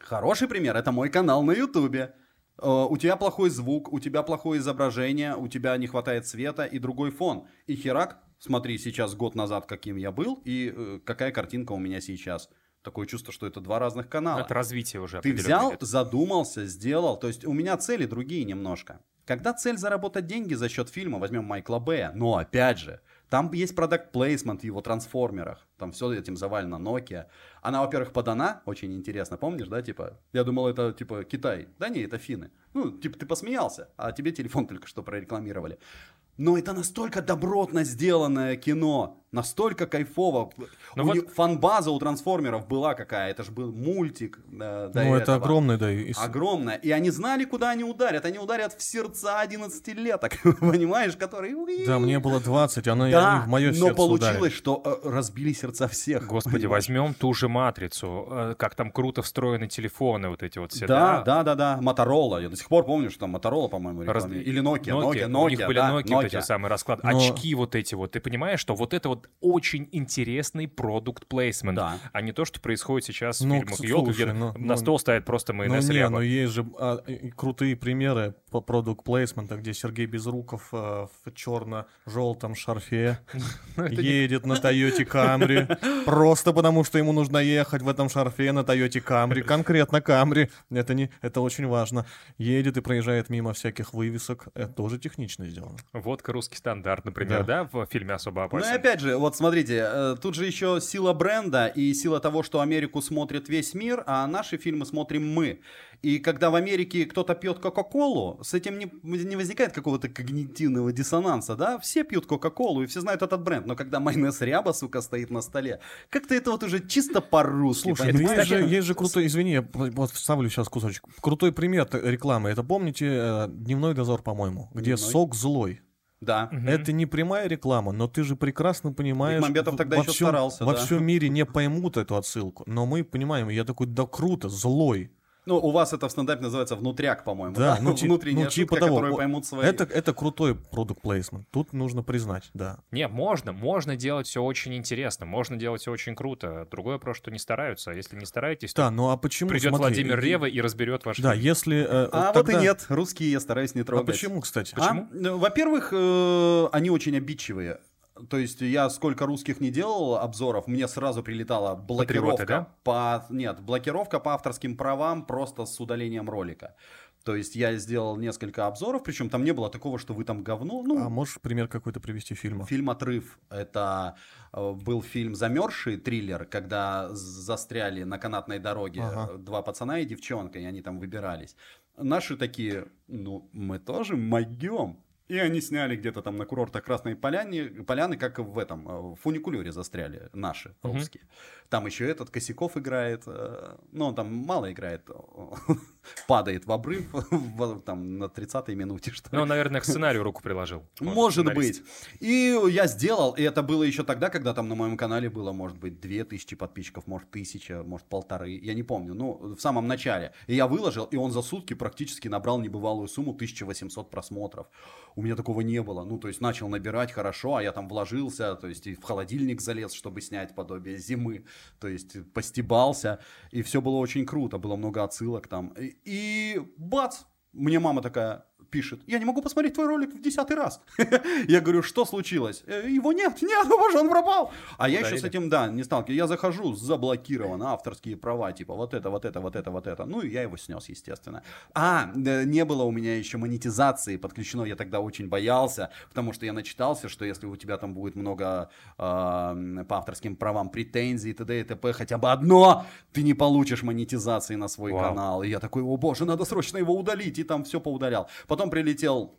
хороший пример это мой канал на Ютубе. Э, У тебя плохой звук, у тебя плохое изображение, у тебя не хватает света и другой фон. И херак, смотри, сейчас год назад каким я был, и э, какая картинка у меня сейчас. Такое чувство, что это два разных канала. Это развитие уже Ты взял, идет. задумался, сделал. То есть у меня цели другие немножко. Когда цель заработать деньги за счет фильма, возьмем Майкла Бэя, но опять же, там есть продукт плейсмент в его трансформерах. Там все этим завалено Nokia. Она, во-первых, подана, очень интересно, помнишь, да, типа, я думал, это, типа, Китай. Да не, это финны. Ну, типа, ты посмеялся, а тебе телефон только что прорекламировали. Но это настолько добротно сделанное кино, настолько кайфово. Ну у вот- них фан-база у трансформеров была какая, это же был мультик. э, до ну, это этого. огромный, да. и Огромная. И они знали, куда они ударят. Они ударят в сердца 11-леток, понимаешь, которые... Да, мне было 20, она Да, они в мое но сердце получилось, ударили. что э, разбили сердца всех. Господи, понимаешь? возьмем ту же матрицу, э, как там круто встроены телефоны вот эти вот все. Да, да, да, да. Моторола. Я до сих пор помню, что там Моторола, по-моему, Раз-. Или Nokia, Nokia, Nokia, Nokia. у них были да, Nokia, вот эти самые расклады, Но- очки вот эти вот. Ты понимаешь, что вот это вот очень интересный продукт плейсмент, Да. а не то, что происходит сейчас в Ну, фильмах к- Ёлка, где ну- на ну- стол ставят просто Ну майонез не, ряба. ну есть же а, крутые примеры по продукт плейсмента, где Сергей Безруков э, в черно-желтом шарфе Ну, едет на Тойоте Камри, просто потому что ему нужно ехать в этом шарфе на Тойоте Камри, конкретно Камри, это, не, это очень важно. Едет и проезжает мимо всяких вывесок, это тоже технично сделано. Водка русский стандарт, например, да, в фильме «Особо Ну опасен». опять же, вот смотрите, э, тут же еще сила бренда и сила того, что Америку смотрит весь мир, а наши фильмы смотрим мы. И когда в Америке кто-то пьет Кока-Колу, с этим не, не возникает какого-то когнитивного диссонанса, да? Все пьют Кока-Колу и все знают этот бренд, но когда майонез ряба, сука, стоит на столе, как-то это вот уже чисто по-русски, Слушай, ну есть, же, есть же крутой, извини, я вот вставлю сейчас кусочек. Крутой пример рекламы. Это помните э, Дневной дозор, по-моему, где Дневной. сок злой. Да. Мгм. Это не прямая реклама, но ты же прекрасно понимаешь, Бекмамбетов тогда во еще всем, старался, во да. всем мире не поймут эту отсылку, но мы понимаем. Я такой, да круто, злой. Ну, у вас это в стендапе называется внутряк, по-моему, Да, да? ну, Внутренняя ну, типа шутка, того. которую поймут свои. Это, это крутой продукт плейсмент. Тут нужно признать, да. Не, можно, можно делать все очень интересно, можно делать все очень круто. Другое вопрос, что не стараются. А если не стараетесь, то Да, ну а почему? придет смотри, Владимир и- Рева и разберет ваш Да, фильм. если... э, А тогда- вот и нет, русские я стараюсь не А трогать. почему, кстати? А? Ну, Во-первых, э, они очень обидчивые. То есть я сколько русских не делал обзоров, мне сразу прилетала блокировка Патриоты, да? по нет блокировка по авторским правам просто с удалением ролика. То есть я сделал несколько обзоров, причем там не было такого, что вы там говно. Ну, А можешь пример какой-то привести фильма? Фильм «Отрыв» — это э, был фильм «Замерзший», триллер, когда застряли на канатной дороге Ага. два пацана и девчонка, и они там выбирались. Наши такие, ну, мы тоже могем. И они сняли где-то там на курортах Красной Поляне, Поляны, как в этом, э, в фуникулере застряли наши, русские. Там еще этот Косяков играет, э, ну, он там мало играет, падает в обрыв там на 30-й минуте, что. Ну, он, наверное, к сценарию руку приложил. Может сценарист. быть. И я сделал, и это было еще тогда, когда там на моем канале было, может быть, две тысячи подписчиков, может, тысяча, может, полторы, я не помню, ну, в самом начале. И я выложил, и он за сутки практически набрал небывалую сумму 1800 просмотров. У меня такого не было. Ну, то есть начал набирать хорошо, а я там вложился, то есть и в холодильник залез, чтобы снять подобие зимы, то есть постебался, и все было очень круто, было много отсылок там. И, и бац, мне мама такая пишет, я не могу посмотреть твой ролик в десятый раз. Я говорю, что случилось? «Э, Его нет, нет, ну боже, он пропал. А я еще с этим, да, не сталкиваюсь. Я захожу, заблокировано, авторские права, типа вот это, вот это, вот это, вот это. Ну и я его снес, естественно. А, не было у меня еще монетизации подключено, я тогда очень боялся, потому что я начитался, что если у тебя там будет много э, по авторским правам претензий, т.д. и т.п., хотя бы одно, ты не получишь монетизации на свой канал. И я такой, о боже, надо срочно его удалить, и там все поудалял. Потом прилетел а,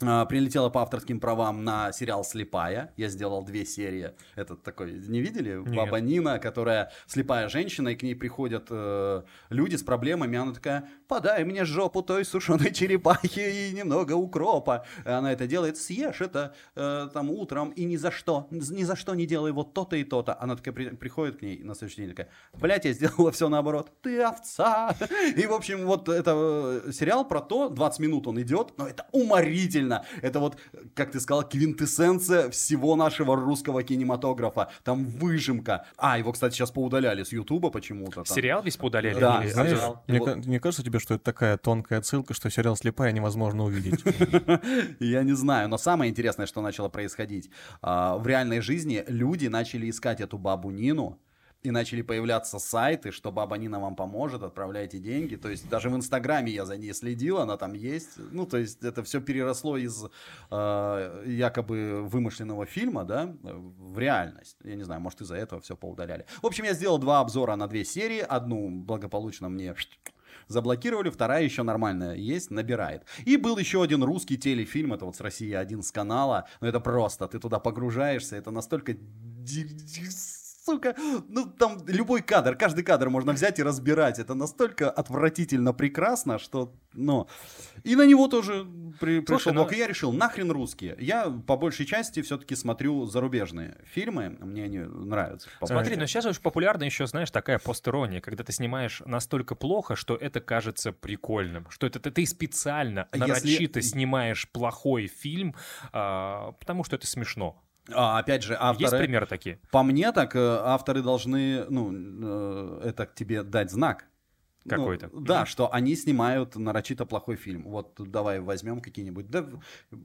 Прилетела по авторским правам на сериал «Слепая». Я сделал две серии. Это такой, не видели? Баба Нина, которая слепая женщина, и к ней приходят э, люди с проблемами. Она такая, подай мне жопу той сушеной черепахи и немного укропа. Она это делает, съешь это э, там утром и ни за что, ни за что не делай вот то-то и то-то. Она такая при- приходит к ней на следующий день такая, блядь, я сделала все наоборот. Ты овца. И, в общем, вот это э, сериал про то, 20 минут он идет, но это уморительно. Это вот, как ты сказал, квинтэссенция всего нашего русского кинематографа. Там выжимка. А, его, кстати, сейчас поудаляли с Ютуба почему-то. там. Сериал весь поудаляли? Да, Или Знаешь, мне, Вот. ка- не кажется тебе, что это такая тонкая отсылка, что сериал «Слепая» невозможно увидеть? Я не знаю, но самое интересное, что начало происходить. а, В реальной жизни люди начали искать эту бабу Нину, и начали появляться сайты, что баба Нина вам поможет, отправляйте деньги. То есть даже в Инстаграме я за ней следил, она там есть. Ну, то есть это все переросло из э, якобы вымышленного фильма, да, в реальность. Я не знаю, может из-за этого все поудаляли. В общем, я сделал два обзора на две серии. Одну благополучно мне заблокировали, вторая еще нормальная есть, набирает. И был еще один русский телефильм, это вот с России один с канала, но это просто, ты туда погружаешься, это настолько... Сука, ну там любой кадр, каждый кадр можно взять и разбирать. Это настолько отвратительно прекрасно, что, ну... И на него тоже при, пришел Слушай, блок. И я решил, нахрен русские. Я по большей части все-таки смотрю зарубежные фильмы, мне они нравятся. Смотри, но сейчас очень популярна еще, знаешь, такая постерония, когда ты снимаешь настолько плохо, что это кажется прикольным, что это ты, ты специально, А Если- нарочито снимаешь плохой фильм, а, потому что это смешно. А, опять же, авторы... Есть примеры такие? По мне так э, авторы должны, ну, э, это тебе дать знак. Ну, Какой-то. да, что они снимают нарочито плохой фильм. Вот давай возьмем какие-нибудь. Да,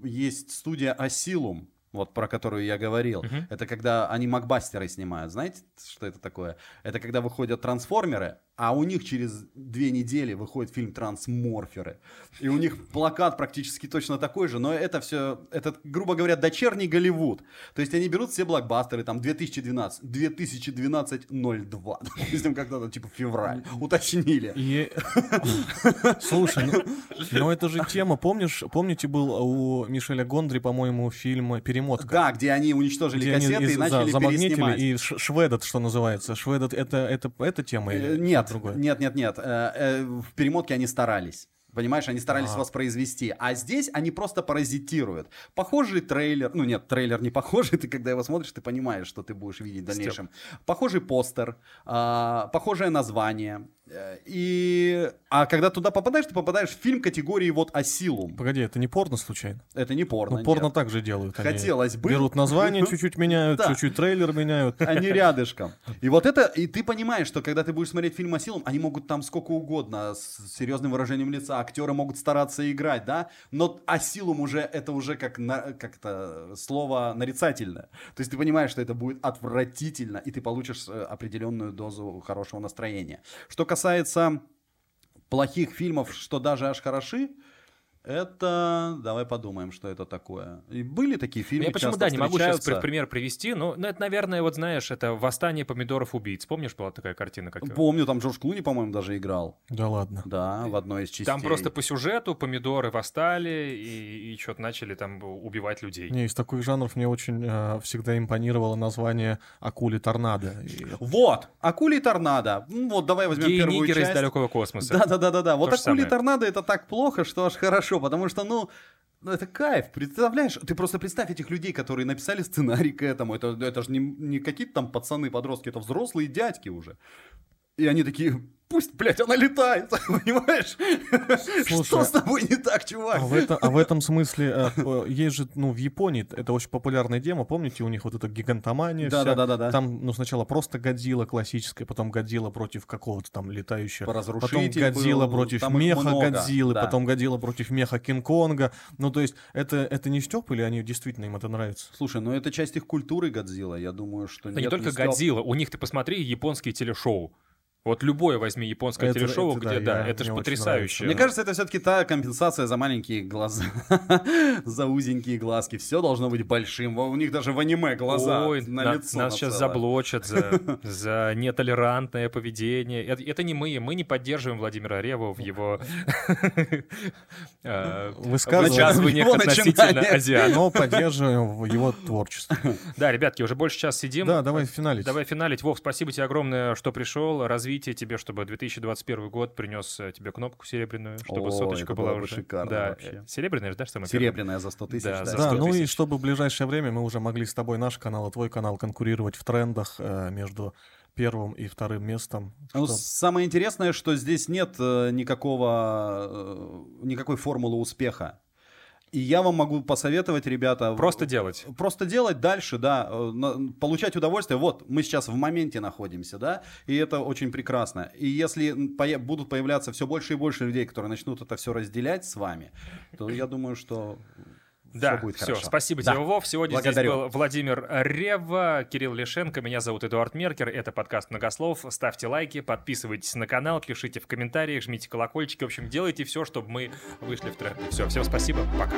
есть студия Asylum, вот про которую я говорил. Мгм. Это когда они макбастеры снимают. Знаете, что это такое? Это когда выходят трансформеры, а у них через две недели выходит фильм Трансморферы. И у них плакат практически точно такой же, но это все, это, грубо говоря, дочерний Голливуд. То есть они берут все блокбастеры, там 2012, 2012-02, допустим, когда-то типа февраль, уточнили. И... Слушай, ну, ну это же тема, помнишь, помните, был у Мишеля Гондри, по-моему, фильм «Перемотка»? Да, где они уничтожили Где они кассеты и из- начали за- замагнитили, переснимать. и шведот, что называется. Шведот это, это, это тема Э, или Нет, другое? нет, нет, нет. Э, э, В перемотке они старались. Понимаешь, они старались А. воспроизвести. А здесь они просто паразитируют. Похожий трейлер. Ну нет, трейлер не похожий. Ты когда его смотришь, ты понимаешь, что ты будешь видеть в дальнейшем. Похожий постер, а, похожее название. Э, И... А когда туда попадаешь, ты попадаешь в фильм категории вот Асилум. Погоди, это не порно случайно? Это не порно. Ну, порно нет. так же делают. Они Хотелось бы. Берут название, чуть-чуть меняют, Да. чуть-чуть трейлер меняют. Они рядышком. И вот это, и ты понимаешь, что когда ты будешь смотреть фильм Асилум, они могут там сколько угодно, с серьезным выражением лица, актеры могут стараться играть, да, но Асилум уже, это уже как, на, как это, слово нарицательное. То есть ты понимаешь, что это будет отвратительно, и ты получишь э, определенную дозу хорошего настроения. Что касается плохих фильмов, что даже аж хороши, это... Давай подумаем, что это такое. И были такие фильмы, Я почему, да, не могу сейчас пример привести, но, но это, наверное, вот знаешь, это «Восстание помидоров-убийц». Помнишь, была такая картина? Как... Помню, там Джордж Клуни, по-моему, даже играл. Да ладно. Да, в одной из частей. Там просто по сюжету помидоры восстали и, и что-то начали там убивать людей. Не, из таких жанров мне очень э, всегда импонировало название «Акули торнадо». И Вот, «Акули торнадо». Ну, Вот, давай возьмем первую Гей-нигеры из часть. далекого космоса. Да-да-да-да. Вот То же «Акули и самое. торнадо» — это так плохо, что аж хорошо, потому что, ну, ну, это кайф, представляешь? Ты просто представь этих людей, которые написали сценарий к этому. Это, это же не, не какие-то там пацаны, подростки, это взрослые дядьки уже. И они такие, пусть, блядь, она летает, понимаешь? Что Слушай, с тобой не так, чувак? А в, это- а в этом смысле э, э, есть же, ну, в Японии это очень популярная тема, помните, у них вот эта гигантомания вся. Да-да-да-да. Там, ну, сначала просто Годзилла классическая, потом Годзилла против какого-то там летающего. Потом Годзилла был, против меха много, Годзиллы, да. потом Годзилла против меха Кинг-Конга. Ну, то есть, это, это не стёб или они действительно им это нравится? Слушай, ну это часть их культуры Годзилла, я думаю, что Да не нет, только стёб. Годзилла, у них ты посмотри японские телешоу. Вот любое возьми японское Это- телешоу, это да, где, да, я- это же потрясающе. Мне кажется, это все-таки та компенсация за маленькие глаза, за узенькие глазки. Все должно быть большим. У них даже в аниме глаза Ой, на, на- лицо. нас на сейчас целое. заблочат за, за нетолерантное поведение. Это, это не мы, мы не поддерживаем Владимира Реву в его э, Высказывания. высказываниях относительно начинания. азиат. Но поддерживаем в его творчестве. Да, ребятки, уже больше час сидим. Да, давай финалить. Давай финалить. Вов, спасибо тебе огромное, что пришел. Развитие тебе, чтобы 2021 год принес э, тебе кнопку серебряную, чтобы О, соточка это была бы уже. шикарно да, вообще. э, серебряная же, да, самая первая? Серебряная за 100 тысяч. Да, да. за Да, 100 ну и чтобы в ближайшее время мы уже могли с тобой наш канал и твой канал конкурировать в трендах э, между первым и вторым местом. Ну, Что- самое интересное, что здесь нет э, никакого, э, никакой формулы успеха. И я вам могу посоветовать, ребята... в- Просто делать. Просто делать дальше, да, э, получать удовольствие. Вот, мы сейчас в моменте находимся, да, и это очень прекрасно. И если будут появляться все больше и больше людей, которые начнут это все разделять с вами, то я думаю, что Да, все будет все, хорошо. спасибо Да. тебе, Вов. Сегодня Благодарю. здесь был Владимир Рева, Кирилл Лишенко, меня зовут Эдуард Меркер, это подкаст «Многослов». Ставьте лайки, подписывайтесь на канал, пишите в комментариях, жмите колокольчики, в общем, делайте все, чтобы мы вышли в тренд. Все, всем спасибо, пока.